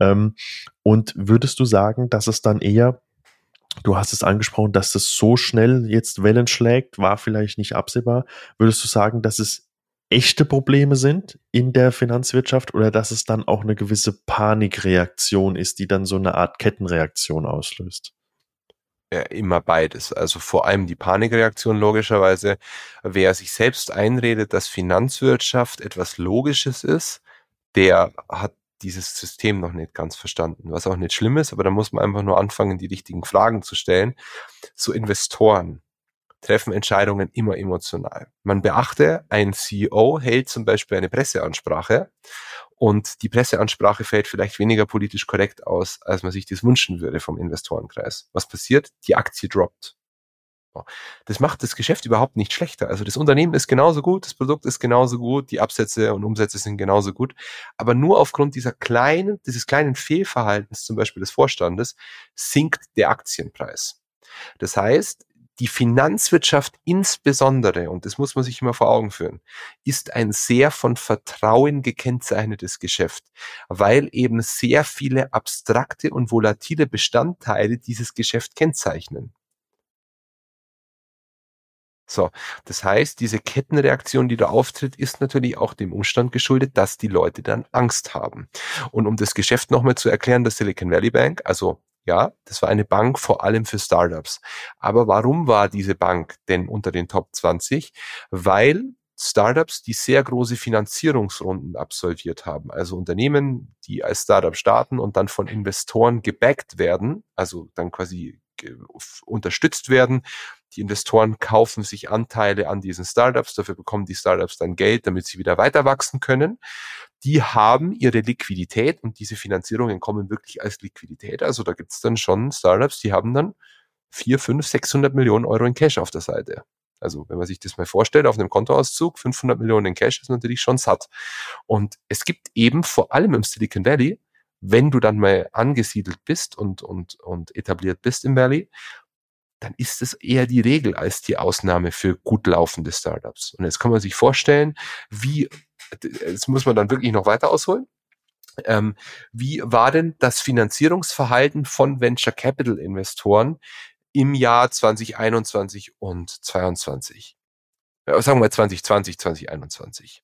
Ähm, und würdest du sagen, dass es dann eher Du hast es angesprochen, dass das so schnell jetzt Wellen schlägt, war vielleicht nicht absehbar. Würdest du sagen, dass es echte Probleme sind in der Finanzwirtschaft oder dass es dann auch eine gewisse Panikreaktion ist, die dann so eine Art Kettenreaktion auslöst? Ja, immer beides. Also vor allem die Panikreaktion logischerweise. Wer sich selbst einredet, dass Finanzwirtschaft etwas Logisches ist, der hat dieses System noch nicht ganz verstanden, was auch nicht schlimm ist, aber da muss man einfach nur anfangen, die richtigen Fragen zu stellen. So Investoren treffen Entscheidungen immer emotional. Man beachte, ein CEO hält zum Beispiel eine Presseansprache und die Presseansprache fällt vielleicht weniger politisch korrekt aus, als man sich das wünschen würde vom Investorenkreis. Was passiert? Die Aktie droppt. Das macht das Geschäft überhaupt nicht schlechter. Also das Unternehmen ist genauso gut, das Produkt ist genauso gut, die Absätze und Umsätze sind genauso gut. Aber nur aufgrund dieser kleinen, dieses kleinen Fehlverhaltens, zum Beispiel des Vorstandes, sinkt der Aktienpreis. Das heißt, die Finanzwirtschaft insbesondere, und das muss man sich immer vor Augen führen, ist ein sehr von Vertrauen gekennzeichnetes Geschäft, weil eben sehr viele abstrakte und volatile Bestandteile dieses Geschäft kennzeichnen. So, das heißt, diese Kettenreaktion, die da auftritt, ist natürlich auch dem Umstand geschuldet, dass die Leute dann Angst haben. Und um das Geschäft nochmal zu erklären, der Silicon Valley Bank, also ja, das war eine Bank vor allem für Startups. Aber warum war diese Bank denn unter den Top 20? Weil Startups, die sehr große Finanzierungsrunden absolviert haben. Also Unternehmen, die als Startup starten und dann von Investoren gebackt werden, also dann quasi unterstützt werden. Die Investoren kaufen sich Anteile an diesen Startups, dafür bekommen die Startups dann Geld, damit sie wieder weiter wachsen können die haben ihre Liquidität und diese Finanzierungen kommen wirklich als Liquidität. Also da gibt's dann schon Startups, die haben dann vier, fünf, 600 Millionen Euro in Cash auf der Seite. Also wenn man sich das mal vorstellt, auf einem Kontoauszug, 500 Millionen in Cash ist natürlich schon satt. Und es gibt eben vor allem im Silicon Valley, wenn du dann mal angesiedelt bist und, und, und etabliert bist im Valley, dann ist es eher die Regel als die Ausnahme für gut laufende Startups. Und jetzt kann man sich vorstellen, wie das muss man dann wirklich noch weiter ausholen. Ähm, wie war denn das Finanzierungsverhalten von Venture Capital Investoren im Jahr 2021 und 2022? Ja, sagen wir 2020, 2021.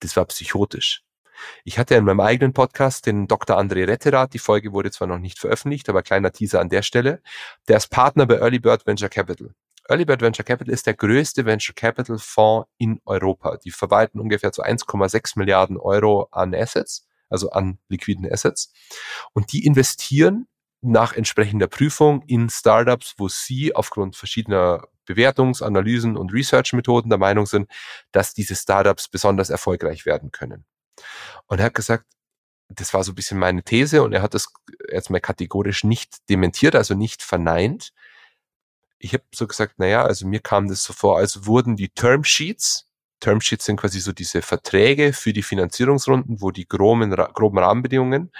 Das war psychotisch. Ich hatte in meinem eigenen Podcast den Dr. André Retterath, die Folge wurde zwar noch nicht veröffentlicht, aber kleiner Teaser an der Stelle. Der ist Partner bei Early Bird Venture Capital. Early Bird Venture Capital ist der größte Venture Capital Fonds in Europa. Die verwalten ungefähr zu 1,6 Milliarden Euro an Assets, also an liquiden Assets. Und die investieren nach entsprechender Prüfung in Startups, wo sie aufgrund verschiedener Bewertungsanalysen und Research-Methoden der Meinung sind, dass diese Startups besonders erfolgreich werden können. Und er hat gesagt, das war so ein bisschen meine These und er hat das jetzt mal kategorisch nicht dementiert, also nicht verneint. Ich habe so gesagt, naja, also mir kam das so vor, als wurden die Termsheets, Termsheets sind quasi so diese Verträge für die Finanzierungsrunden, wo die groben, groben Rahmenbedingungen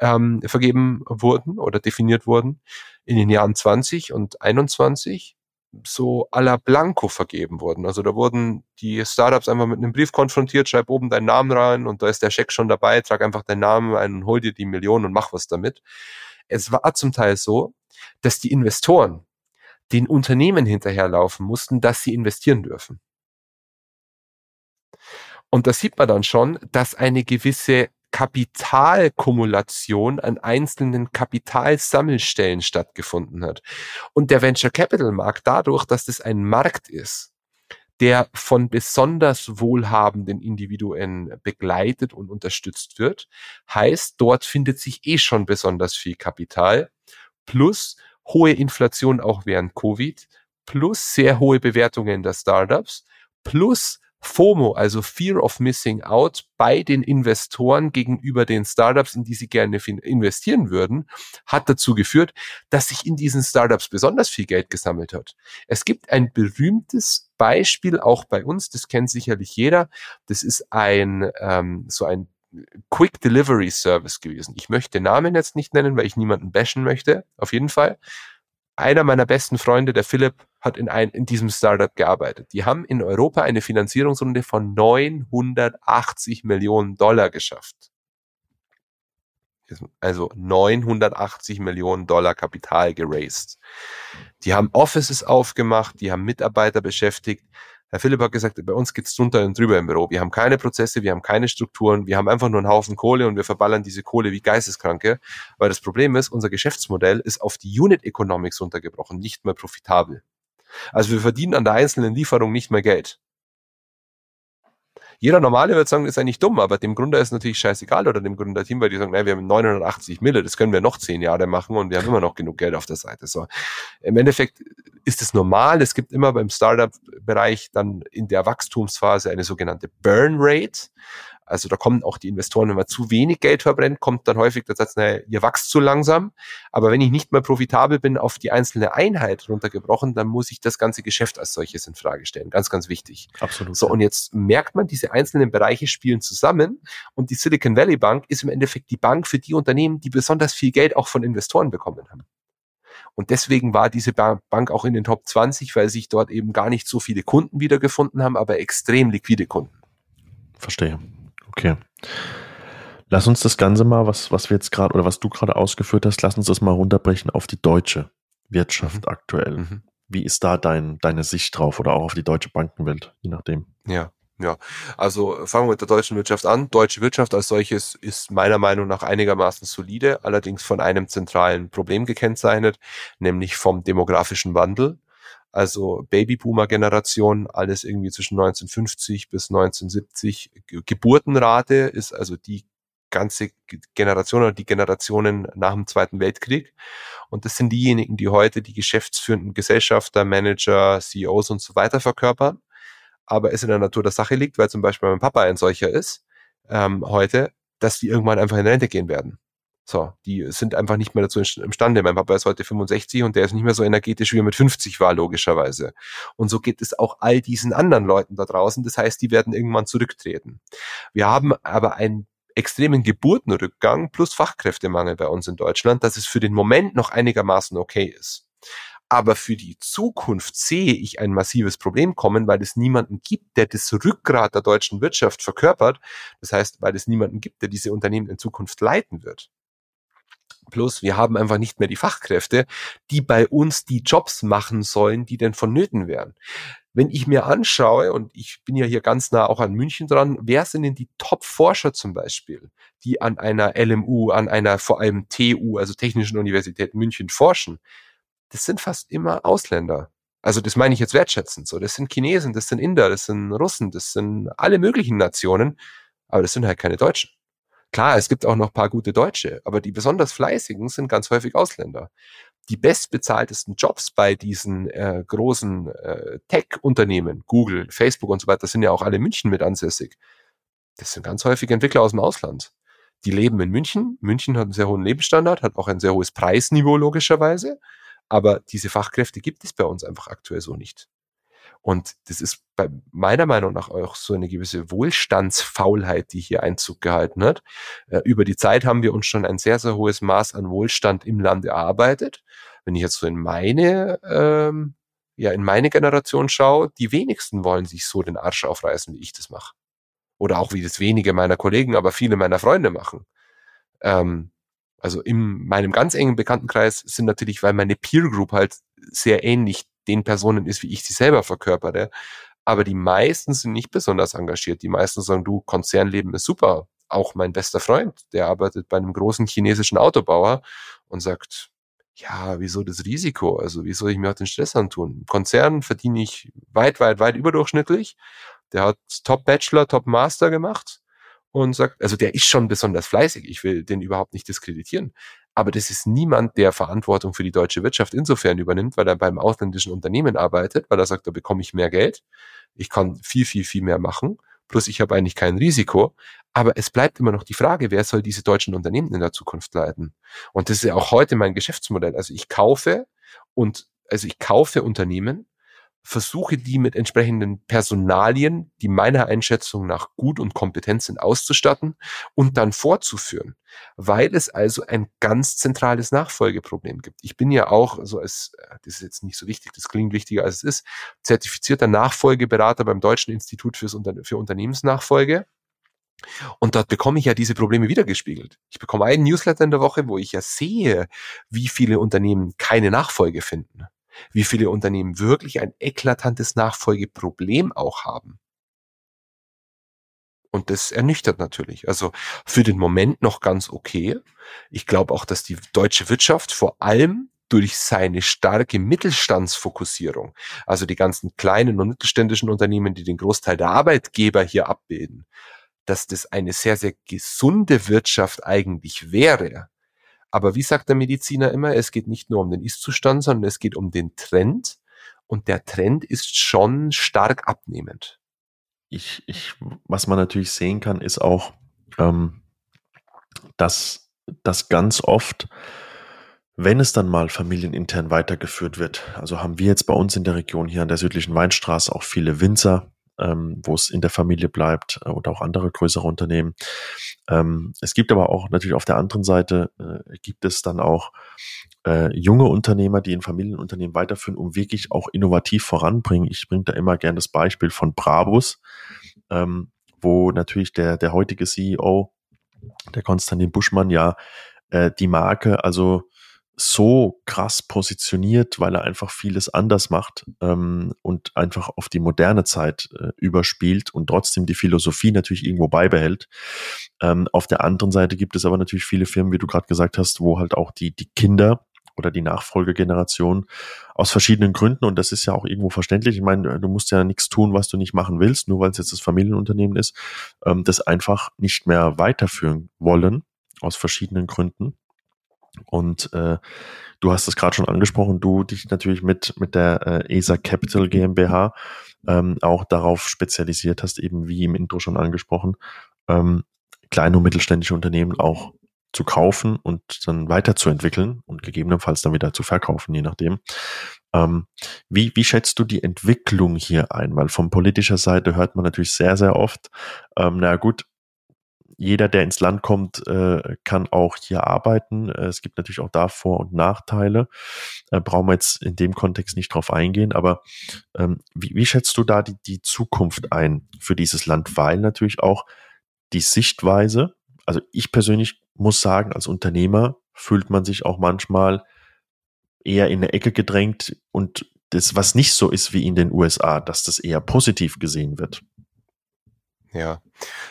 ähm, vergeben wurden oder definiert wurden in den Jahren 20 und 21 so à la Blanco vergeben wurden. Also da wurden die Startups einfach mit einem Brief konfrontiert, schreib oben deinen Namen rein und da ist der Scheck schon dabei, trag einfach deinen Namen ein und hol dir die Millionen und mach was damit. Es war zum Teil so, dass die Investoren den Unternehmen hinterherlaufen mussten, dass sie investieren dürfen. Und da sieht man dann schon, dass eine gewisse Kapitalkumulation an einzelnen Kapitalsammelstellen stattgefunden hat. Und der Venture Capital Markt dadurch, dass das ein Markt ist, der von besonders wohlhabenden Individuen begleitet und unterstützt wird, heißt, dort findet sich eh schon besonders viel Kapital, plus hohe Inflation auch während Covid, plus sehr hohe Bewertungen der Startups, plus FOMO, also Fear of Missing Out bei den Investoren gegenüber den Startups, in die sie gerne investieren würden, hat dazu geführt, dass sich in diesen Startups besonders viel Geld gesammelt hat. Es gibt ein berühmtes Beispiel auch bei uns, das kennt sicherlich jeder. Das ist ein ähm, so ein Quick Delivery Service gewesen. Ich möchte Namen jetzt nicht nennen, weil ich niemanden bashen möchte. Auf jeden Fall einer meiner besten Freunde, der Philipp, hat in, ein, in diesem Startup gearbeitet. Die haben in Europa eine Finanzierungsrunde von 980 Millionen Dollar geschafft. Also 980 Millionen Dollar Kapital geraced. Die haben Offices aufgemacht, die haben Mitarbeiter beschäftigt, Herr Philipp hat gesagt, bei uns geht's drunter und drüber im Büro. Wir haben keine Prozesse, wir haben keine Strukturen, wir haben einfach nur einen Haufen Kohle und wir verballern diese Kohle wie Geisteskranke. Weil das Problem ist, unser Geschäftsmodell ist auf die Unit Economics runtergebrochen, nicht mehr profitabel. Also wir verdienen an der einzelnen Lieferung nicht mehr Geld. Jeder Normale wird sagen, ist eigentlich dumm, aber dem Gründer ist natürlich scheißegal oder dem Gründerteam, weil die sagen, naja, wir haben 980 Mille, das können wir noch zehn Jahre machen und wir haben immer noch genug Geld auf der Seite. So. Im Endeffekt ist es normal. Es gibt immer beim Startup-Bereich dann in der Wachstumsphase eine sogenannte Burn Rate. Also da kommen auch die Investoren, wenn man zu wenig Geld verbrennt, kommt dann häufig der Satz, naja, ihr wächst zu langsam. Aber wenn ich nicht mehr profitabel bin, auf die einzelne Einheit runtergebrochen, dann muss ich das ganze Geschäft als solches in Frage stellen. Ganz, ganz wichtig. Absolut. So, und jetzt merkt man, diese einzelnen Bereiche spielen zusammen und die Silicon Valley Bank ist im Endeffekt die Bank für die Unternehmen, die besonders viel Geld auch von Investoren bekommen haben. Und deswegen war diese Bank auch in den Top 20, weil sich dort eben gar nicht so viele Kunden wiedergefunden haben, aber extrem liquide Kunden. Verstehe. Okay. Lass uns das Ganze mal, was, was wir jetzt gerade oder was du gerade ausgeführt hast, lass uns das mal runterbrechen auf die deutsche Wirtschaft mhm. aktuell. Mhm. Wie ist da dein, deine Sicht drauf oder auch auf die deutsche Bankenwelt, je nachdem? Ja, ja, also fangen wir mit der deutschen Wirtschaft an. Deutsche Wirtschaft als solches ist meiner Meinung nach einigermaßen solide, allerdings von einem zentralen Problem gekennzeichnet, nämlich vom demografischen Wandel also Babyboomer-Generation, alles irgendwie zwischen 1950 bis 1970. Geburtenrate ist also die ganze Generation oder die Generationen nach dem Zweiten Weltkrieg. Und das sind diejenigen, die heute die geschäftsführenden Gesellschafter, Manager, CEOs und so weiter verkörpern. Aber es in der Natur der Sache liegt, weil zum Beispiel mein Papa ein solcher ist, ähm, heute, dass die irgendwann einfach in Rente gehen werden. So, die sind einfach nicht mehr dazu imstande. Mein Papa ist heute 65 und der ist nicht mehr so energetisch, wie er mit 50 war, logischerweise. Und so geht es auch all diesen anderen Leuten da draußen. Das heißt, die werden irgendwann zurücktreten. Wir haben aber einen extremen Geburtenrückgang plus Fachkräftemangel bei uns in Deutschland, dass es für den Moment noch einigermaßen okay ist. Aber für die Zukunft sehe ich ein massives Problem kommen, weil es niemanden gibt, der das Rückgrat der deutschen Wirtschaft verkörpert. Das heißt, weil es niemanden gibt, der diese Unternehmen in Zukunft leiten wird. Plus, wir haben einfach nicht mehr die Fachkräfte, die bei uns die Jobs machen sollen, die denn vonnöten wären. Wenn ich mir anschaue, und ich bin ja hier ganz nah auch an München dran, wer sind denn die Top-Forscher zum Beispiel, die an einer LMU, an einer vor allem TU, also Technischen Universität München forschen? Das sind fast immer Ausländer. Also das meine ich jetzt wertschätzend so. Das sind Chinesen, das sind Inder, das sind Russen, das sind alle möglichen Nationen, aber das sind halt keine Deutschen. Klar, es gibt auch noch paar gute Deutsche, aber die besonders fleißigen sind ganz häufig Ausländer. Die bestbezahltesten Jobs bei diesen äh, großen äh, Tech-Unternehmen, Google, Facebook und so weiter, sind ja auch alle in München mit ansässig. Das sind ganz häufig Entwickler aus dem Ausland. Die leben in München. München hat einen sehr hohen Lebensstandard, hat auch ein sehr hohes Preisniveau logischerweise. Aber diese Fachkräfte gibt es bei uns einfach aktuell so nicht. Und das ist bei meiner Meinung nach auch so eine gewisse Wohlstandsfaulheit, die hier Einzug gehalten hat. Äh, über die Zeit haben wir uns schon ein sehr, sehr hohes Maß an Wohlstand im Land erarbeitet. Wenn ich jetzt so in meine ähm, ja in meine Generation schaue, die wenigsten wollen sich so den Arsch aufreißen, wie ich das mache. Oder auch wie das wenige meiner Kollegen, aber viele meiner Freunde machen. Ähm, also in meinem ganz engen Bekanntenkreis sind natürlich, weil meine Peer Group halt sehr ähnlich den Personen ist, wie ich sie selber verkörpere. Aber die meisten sind nicht besonders engagiert. Die meisten sagen, du, Konzernleben ist super. Auch mein bester Freund, der arbeitet bei einem großen chinesischen Autobauer und sagt, ja, wieso das Risiko? Also, wie soll ich mir auch den Stress antun? Im Konzern verdiene ich weit, weit, weit überdurchschnittlich. Der hat Top Bachelor, Top Master gemacht und sagt, also der ist schon besonders fleißig. Ich will den überhaupt nicht diskreditieren. Aber das ist niemand, der Verantwortung für die deutsche Wirtschaft insofern übernimmt, weil er beim ausländischen Unternehmen arbeitet, weil er sagt, da bekomme ich mehr Geld. Ich kann viel, viel, viel mehr machen. Plus ich habe eigentlich kein Risiko. Aber es bleibt immer noch die Frage, wer soll diese deutschen Unternehmen in der Zukunft leiten? Und das ist ja auch heute mein Geschäftsmodell. Also ich kaufe und also ich kaufe Unternehmen, versuche die mit entsprechenden Personalien, die meiner Einschätzung nach gut und kompetent sind, auszustatten und dann fortzuführen, weil es also ein ganz zentrales Nachfolgeproblem gibt. Ich bin ja auch, also als, das ist jetzt nicht so wichtig, das klingt wichtiger als es ist, zertifizierter Nachfolgeberater beim Deutschen Institut fürs Unter für Unternehmensnachfolge. Und dort bekomme ich ja diese Probleme wiedergespiegelt. Ich bekomme einen Newsletter in der Woche, wo ich ja sehe, wie viele Unternehmen keine Nachfolge finden wie viele Unternehmen wirklich ein eklatantes Nachfolgeproblem auch haben. Und das ernüchtert natürlich. Also für den Moment noch ganz okay. Ich glaube auch, dass die deutsche Wirtschaft vor allem durch seine starke Mittelstandsfokussierung, also die ganzen kleinen und mittelständischen Unternehmen, die den Großteil der Arbeitgeber hier abbilden, dass das eine sehr, sehr gesunde Wirtschaft eigentlich wäre, aber wie sagt der Mediziner immer, es geht nicht nur um den Ist-Zustand, sondern es geht um den Trend. Und der Trend ist schon stark abnehmend. Ich, ich, was man natürlich sehen kann, ist auch, ähm, dass das ganz oft, wenn es dann mal familienintern weitergeführt wird, also haben wir jetzt bei uns in der Region hier an der südlichen Weinstraße auch viele Winzer, ähm, wo es in der Familie bleibt äh, oder auch andere größere Unternehmen. Ähm, es gibt aber auch natürlich auf der anderen Seite äh, gibt es dann auch äh, junge Unternehmer, die in Familienunternehmen weiterführen, um wirklich auch innovativ voranbringen. Ich bringe da immer gern das Beispiel von Brabus, ähm, wo natürlich der, der heutige CEO, der Konstantin Buschmann, ja äh, die Marke also so krass positioniert, weil er einfach vieles anders macht ähm, und einfach auf die moderne Zeit äh, überspielt und trotzdem die Philosophie natürlich irgendwo beibehält. Ähm, auf der anderen Seite gibt es aber natürlich viele Firmen, wie du gerade gesagt hast, wo halt auch die, die Kinder oder die Nachfolgegeneration aus verschiedenen Gründen, und das ist ja auch irgendwo verständlich, ich meine, du musst ja nichts tun, was du nicht machen willst, nur weil es jetzt das Familienunternehmen ist, ähm, das einfach nicht mehr weiterführen wollen, aus verschiedenen Gründen. Und äh, du hast es gerade schon angesprochen, du dich natürlich mit, mit der äh, ESA Capital GmbH ähm, auch darauf spezialisiert hast, eben wie im Intro schon angesprochen, ähm, kleine und mittelständische Unternehmen auch zu kaufen und dann weiterzuentwickeln und gegebenenfalls dann wieder zu verkaufen, je nachdem. Ähm, wie, wie schätzt du die Entwicklung hier ein? Weil von politischer Seite hört man natürlich sehr, sehr oft, ähm, na gut, jeder, der ins Land kommt, äh, kann auch hier arbeiten. Äh, es gibt natürlich auch da Vor- und Nachteile. Äh, brauchen wir jetzt in dem Kontext nicht drauf eingehen. Aber ähm, wie, wie schätzt du da die, die Zukunft ein für dieses Land? Weil natürlich auch die Sichtweise, also ich persönlich muss sagen, als Unternehmer fühlt man sich auch manchmal eher in eine Ecke gedrängt und das, was nicht so ist wie in den USA, dass das eher positiv gesehen wird. Ja,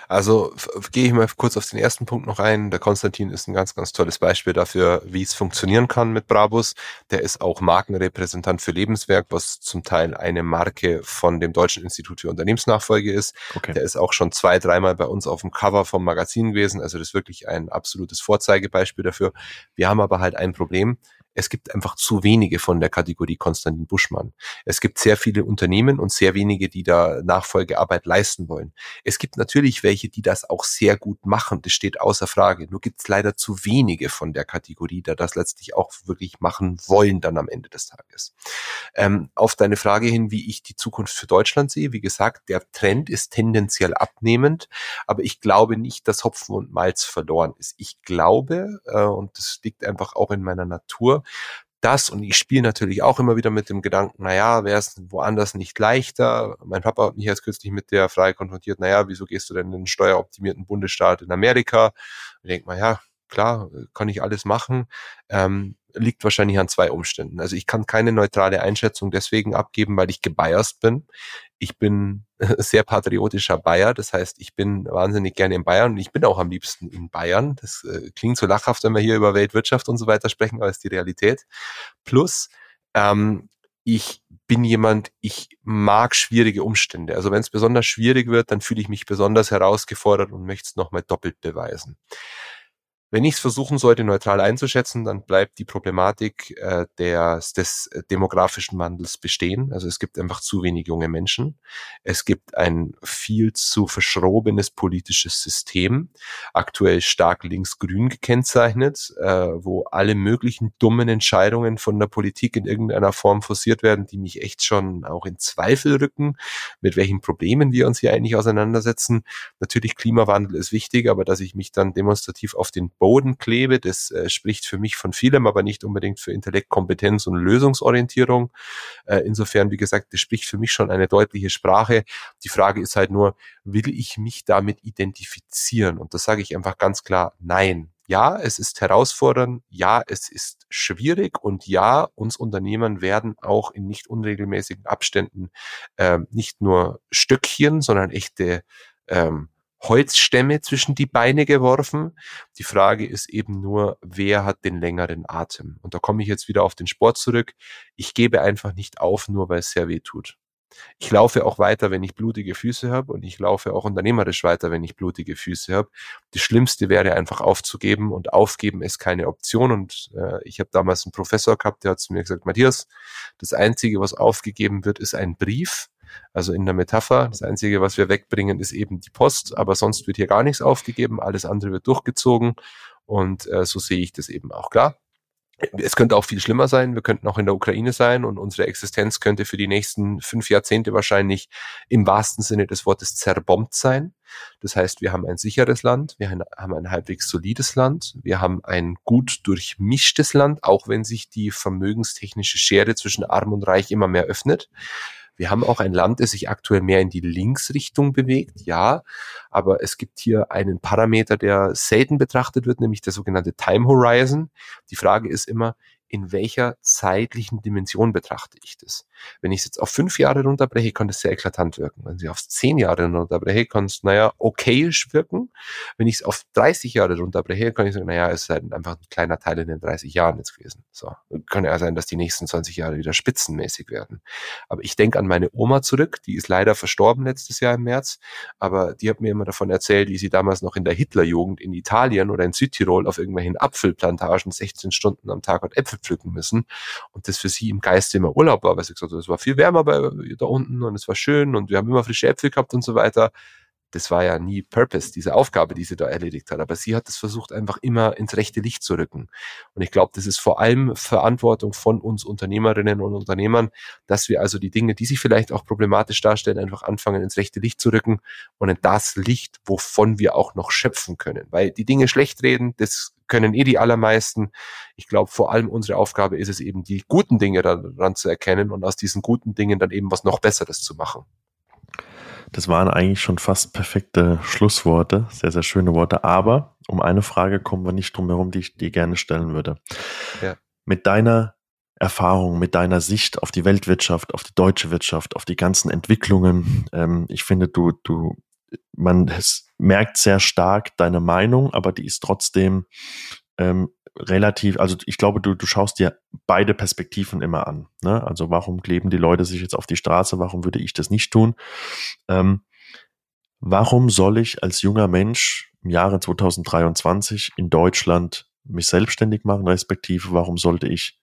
also gehe ich mal kurz auf den ersten Punkt noch ein. Der Konstantin ist ein ganz, ganz tolles Beispiel dafür, wie es funktionieren kann mit Brabus. Der ist auch Markenrepräsentant für Lebenswerk, was zum Teil eine Marke von dem Deutschen Institut für Unternehmensnachfolge ist. Okay. Der ist auch schon zwei, dreimal bei uns auf dem Cover vom Magazin gewesen. Also das ist wirklich ein absolutes Vorzeigebeispiel dafür. Wir haben aber halt ein Problem es gibt einfach zu wenige von der Kategorie Konstantin Buschmann. Es gibt sehr viele Unternehmen und sehr wenige, die da Nachfolgearbeit leisten wollen. Es gibt natürlich welche, die das auch sehr gut machen. Das steht außer Frage. Nur gibt es leider zu wenige von der Kategorie, da das letztlich auch wirklich machen wollen dann am Ende des Tages. Ähm, auf deine Frage hin, wie ich die Zukunft für Deutschland sehe, wie gesagt, der Trend ist tendenziell abnehmend, aber ich glaube nicht, dass Hopfen und Malz verloren ist. Ich glaube, äh, und das liegt einfach auch in meiner Natur, das und ich spiele natürlich auch immer wieder mit dem Gedanken, naja, wäre es woanders nicht leichter? Mein Papa hat mich jetzt kürzlich mit der Frage konfrontiert, naja, wieso gehst du denn in den steueroptimierten Bundesstaat in Amerika? Ich denke mal, ja, klar, kann ich alles machen. Ähm, liegt wahrscheinlich an zwei Umständen. Also ich kann keine neutrale Einschätzung deswegen abgeben, weil ich gebiased bin. Ich bin [laughs] sehr patriotischer Bayer, das heißt, ich bin wahnsinnig gerne in Bayern und ich bin auch am liebsten in Bayern. Das äh, klingt so lachhaft, wenn wir hier über Weltwirtschaft und so weiter sprechen, aber ist die Realität. Plus, ähm, ich bin jemand, ich mag schwierige Umstände. Also wenn es besonders schwierig wird, dann fühle ich mich besonders herausgefordert und möchte es nochmal doppelt beweisen. Wenn ich es versuchen sollte, neutral einzuschätzen, dann bleibt die Problematik äh, des, des demografischen Wandels bestehen. Also es gibt einfach zu wenig junge Menschen. Es gibt ein viel zu verschrobenes politisches System, aktuell stark links-grün gekennzeichnet, äh, wo alle möglichen dummen Entscheidungen von der Politik in irgendeiner Form forciert werden, die mich echt schon auch in Zweifel rücken, mit welchen Problemen wir uns hier eigentlich auseinandersetzen. Natürlich Klimawandel ist wichtig, aber dass ich mich dann demonstrativ auf den Boden klebe. Das äh, spricht für mich von vielem, aber nicht unbedingt für Intellekt, Kompetenz und Lösungsorientierung. Äh, insofern, wie gesagt, das spricht für mich schon eine deutliche Sprache. Die Frage ist halt nur, will ich mich damit identifizieren? Und das sage ich einfach ganz klar, nein. Ja, es ist herausfordernd, ja, es ist schwierig und ja, uns Unternehmen werden auch in nicht unregelmäßigen Abständen äh, nicht nur Stückchen, sondern echte ähm, Holzstämme zwischen die Beine geworfen. Die Frage ist eben nur, wer hat den längeren Atem? Und da komme ich jetzt wieder auf den Sport zurück. Ich gebe einfach nicht auf, nur weil es sehr weh tut. Ich laufe auch weiter, wenn ich blutige Füße habe und ich laufe auch unternehmerisch weiter, wenn ich blutige Füße habe. Das Schlimmste wäre einfach aufzugeben und aufgeben ist keine Option. Und äh, ich habe damals einen Professor gehabt, der hat zu mir gesagt, Matthias, das Einzige, was aufgegeben wird, ist ein Brief. Also in der Metapher, das Einzige, was wir wegbringen, ist eben die Post, aber sonst wird hier gar nichts aufgegeben, alles andere wird durchgezogen und äh, so sehe ich das eben auch. Klar, es könnte auch viel schlimmer sein. Wir könnten auch in der Ukraine sein und unsere Existenz könnte für die nächsten fünf Jahrzehnte wahrscheinlich im wahrsten Sinne des Wortes zerbombt sein. Das heißt, wir haben ein sicheres Land, wir haben ein halbwegs solides Land, wir haben ein gut durchmischtes Land, auch wenn sich die vermögenstechnische Schere zwischen Arm und Reich immer mehr öffnet. Wir haben auch ein Land, das sich aktuell mehr in die Linksrichtung bewegt, ja, aber es gibt hier einen Parameter, der selten betrachtet wird, nämlich der sogenannte Time Horizon. Die Frage ist immer, in welcher zeitlichen Dimension betrachte ich das? Wenn ich es jetzt auf fünf Jahre runterbreche, kann das sehr eklatant wirken. Wenn ich auf zehn Jahre runterbreche, kann es, naja, okayisch wirken. Wenn ich es auf 30 Jahre runterbreche, kann ich sagen, naja, es ist halt einfach ein kleiner Teil in den 30 Jahren jetzt gewesen. So. Kann ja sein, dass die nächsten 20 Jahre wieder spitzenmäßig werden. Aber ich denke an meine Oma zurück, die ist leider verstorben letztes Jahr im März, aber die hat mir immer davon erzählt, wie sie damals noch in der Hitlerjugend in Italien oder in Südtirol auf irgendwelchen Apfelplantagen 16 Stunden am Tag und Äpfel pflücken müssen. Und das für sie im Geiste immer Urlaub war, weil sie gesagt hat, es war viel wärmer bei, da unten und es war schön und wir haben immer frische Äpfel gehabt und so weiter das war ja nie Purpose, diese Aufgabe, die sie da erledigt hat. Aber sie hat es versucht, einfach immer ins rechte Licht zu rücken. Und ich glaube, das ist vor allem Verantwortung von uns Unternehmerinnen und Unternehmern, dass wir also die Dinge, die sich vielleicht auch problematisch darstellen, einfach anfangen, ins rechte Licht zu rücken und in das Licht, wovon wir auch noch schöpfen können. Weil die Dinge schlecht reden, das können eh die allermeisten. Ich glaube, vor allem unsere Aufgabe ist es eben, die guten Dinge daran zu erkennen und aus diesen guten Dingen dann eben was noch Besseres zu machen. Das waren eigentlich schon fast perfekte Schlussworte, sehr, sehr schöne Worte. Aber um eine Frage kommen wir nicht drum herum, die ich dir gerne stellen würde. Ja. Mit deiner Erfahrung, mit deiner Sicht auf die Weltwirtschaft, auf die deutsche Wirtschaft, auf die ganzen Entwicklungen, ähm, ich finde, du, du, man merkt sehr stark deine Meinung, aber die ist trotzdem ähm, relativ, also ich glaube, du, du schaust dir beide Perspektiven immer an. Ne? Also warum kleben die Leute sich jetzt auf die Straße? Warum würde ich das nicht tun? Ähm, warum soll ich als junger Mensch im Jahre 2023 in Deutschland mich selbstständig machen, respektive warum sollte ich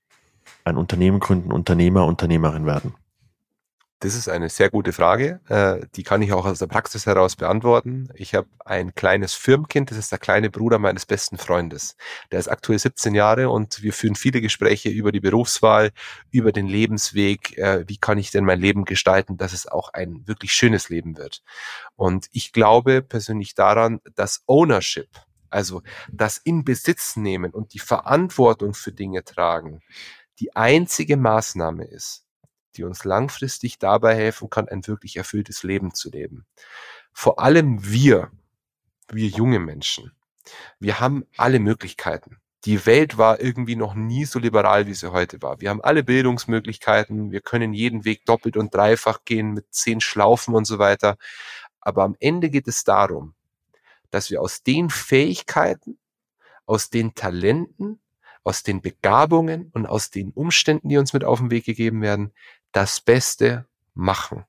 ein Unternehmen gründen, Unternehmer, Unternehmerin werden? Das ist eine sehr gute Frage. Äh, die kann ich auch aus der Praxis heraus beantworten. Ich habe ein kleines Firmenkind, das ist der kleine Bruder meines besten Freundes. Der ist aktuell 17 Jahre und wir führen viele Gespräche über die Berufswahl, über den Lebensweg. Äh, wie kann ich denn mein Leben gestalten, dass es auch ein wirklich schönes Leben wird? Und ich glaube persönlich daran, dass Ownership, also das in Besitz nehmen und die Verantwortung für Dinge tragen, die einzige Maßnahme ist, die uns langfristig dabei helfen kann, ein wirklich erfülltes Leben zu leben. Vor allem wir, wir junge Menschen, wir haben alle Möglichkeiten. Die Welt war irgendwie noch nie so liberal, wie sie heute war. Wir haben alle Bildungsmöglichkeiten, wir können jeden Weg doppelt und dreifach gehen mit zehn Schlaufen und so weiter. Aber am Ende geht es darum, dass wir aus den Fähigkeiten, aus den Talenten, aus den Begabungen und aus den Umständen, die uns mit auf den Weg gegeben werden, das Beste machen.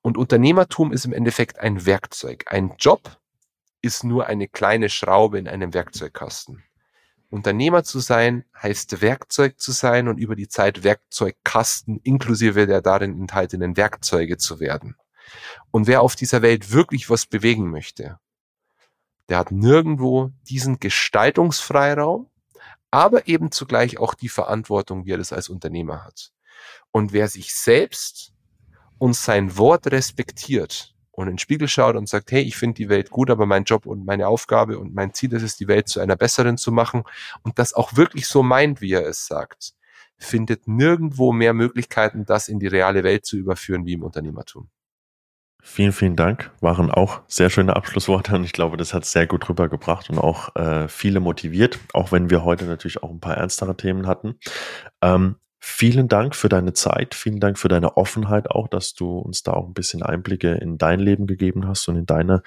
Und Unternehmertum ist im Endeffekt ein Werkzeug. Ein Job ist nur eine kleine Schraube in einem Werkzeugkasten. Unternehmer zu sein heißt Werkzeug zu sein und über die Zeit Werkzeugkasten inklusive der darin enthaltenen Werkzeuge zu werden. Und wer auf dieser Welt wirklich was bewegen möchte, der hat nirgendwo diesen Gestaltungsfreiraum, aber eben zugleich auch die Verantwortung, wie er das als Unternehmer hat. Und wer sich selbst und sein Wort respektiert und in den Spiegel schaut und sagt, hey, ich finde die Welt gut, aber mein Job und meine Aufgabe und mein Ziel ist es, die Welt zu einer besseren zu machen und das auch wirklich so meint, wie er es sagt, findet nirgendwo mehr Möglichkeiten, das in die reale Welt zu überführen wie im Unternehmertum. Vielen, vielen Dank. Waren auch sehr schöne Abschlussworte und ich glaube, das hat sehr gut rübergebracht und auch äh, viele motiviert, auch wenn wir heute natürlich auch ein paar ernstere Themen hatten. Ähm, vielen Dank für deine Zeit, vielen Dank für deine Offenheit auch, dass du uns da auch ein bisschen Einblicke in dein Leben gegeben hast und in deine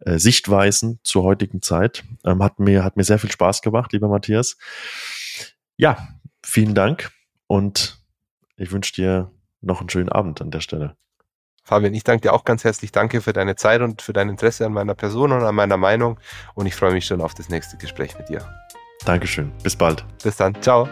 äh, Sichtweisen zur heutigen Zeit. Ähm, hat mir, hat mir sehr viel Spaß gemacht, lieber Matthias. Ja, vielen Dank und ich wünsche dir noch einen schönen Abend an der Stelle. Fabian, ich danke dir auch ganz herzlich. Danke für deine Zeit und für dein Interesse an meiner Person und an meiner Meinung. Und ich freue mich schon auf das nächste Gespräch mit dir. Dankeschön. Bis bald. Bis dann. Ciao.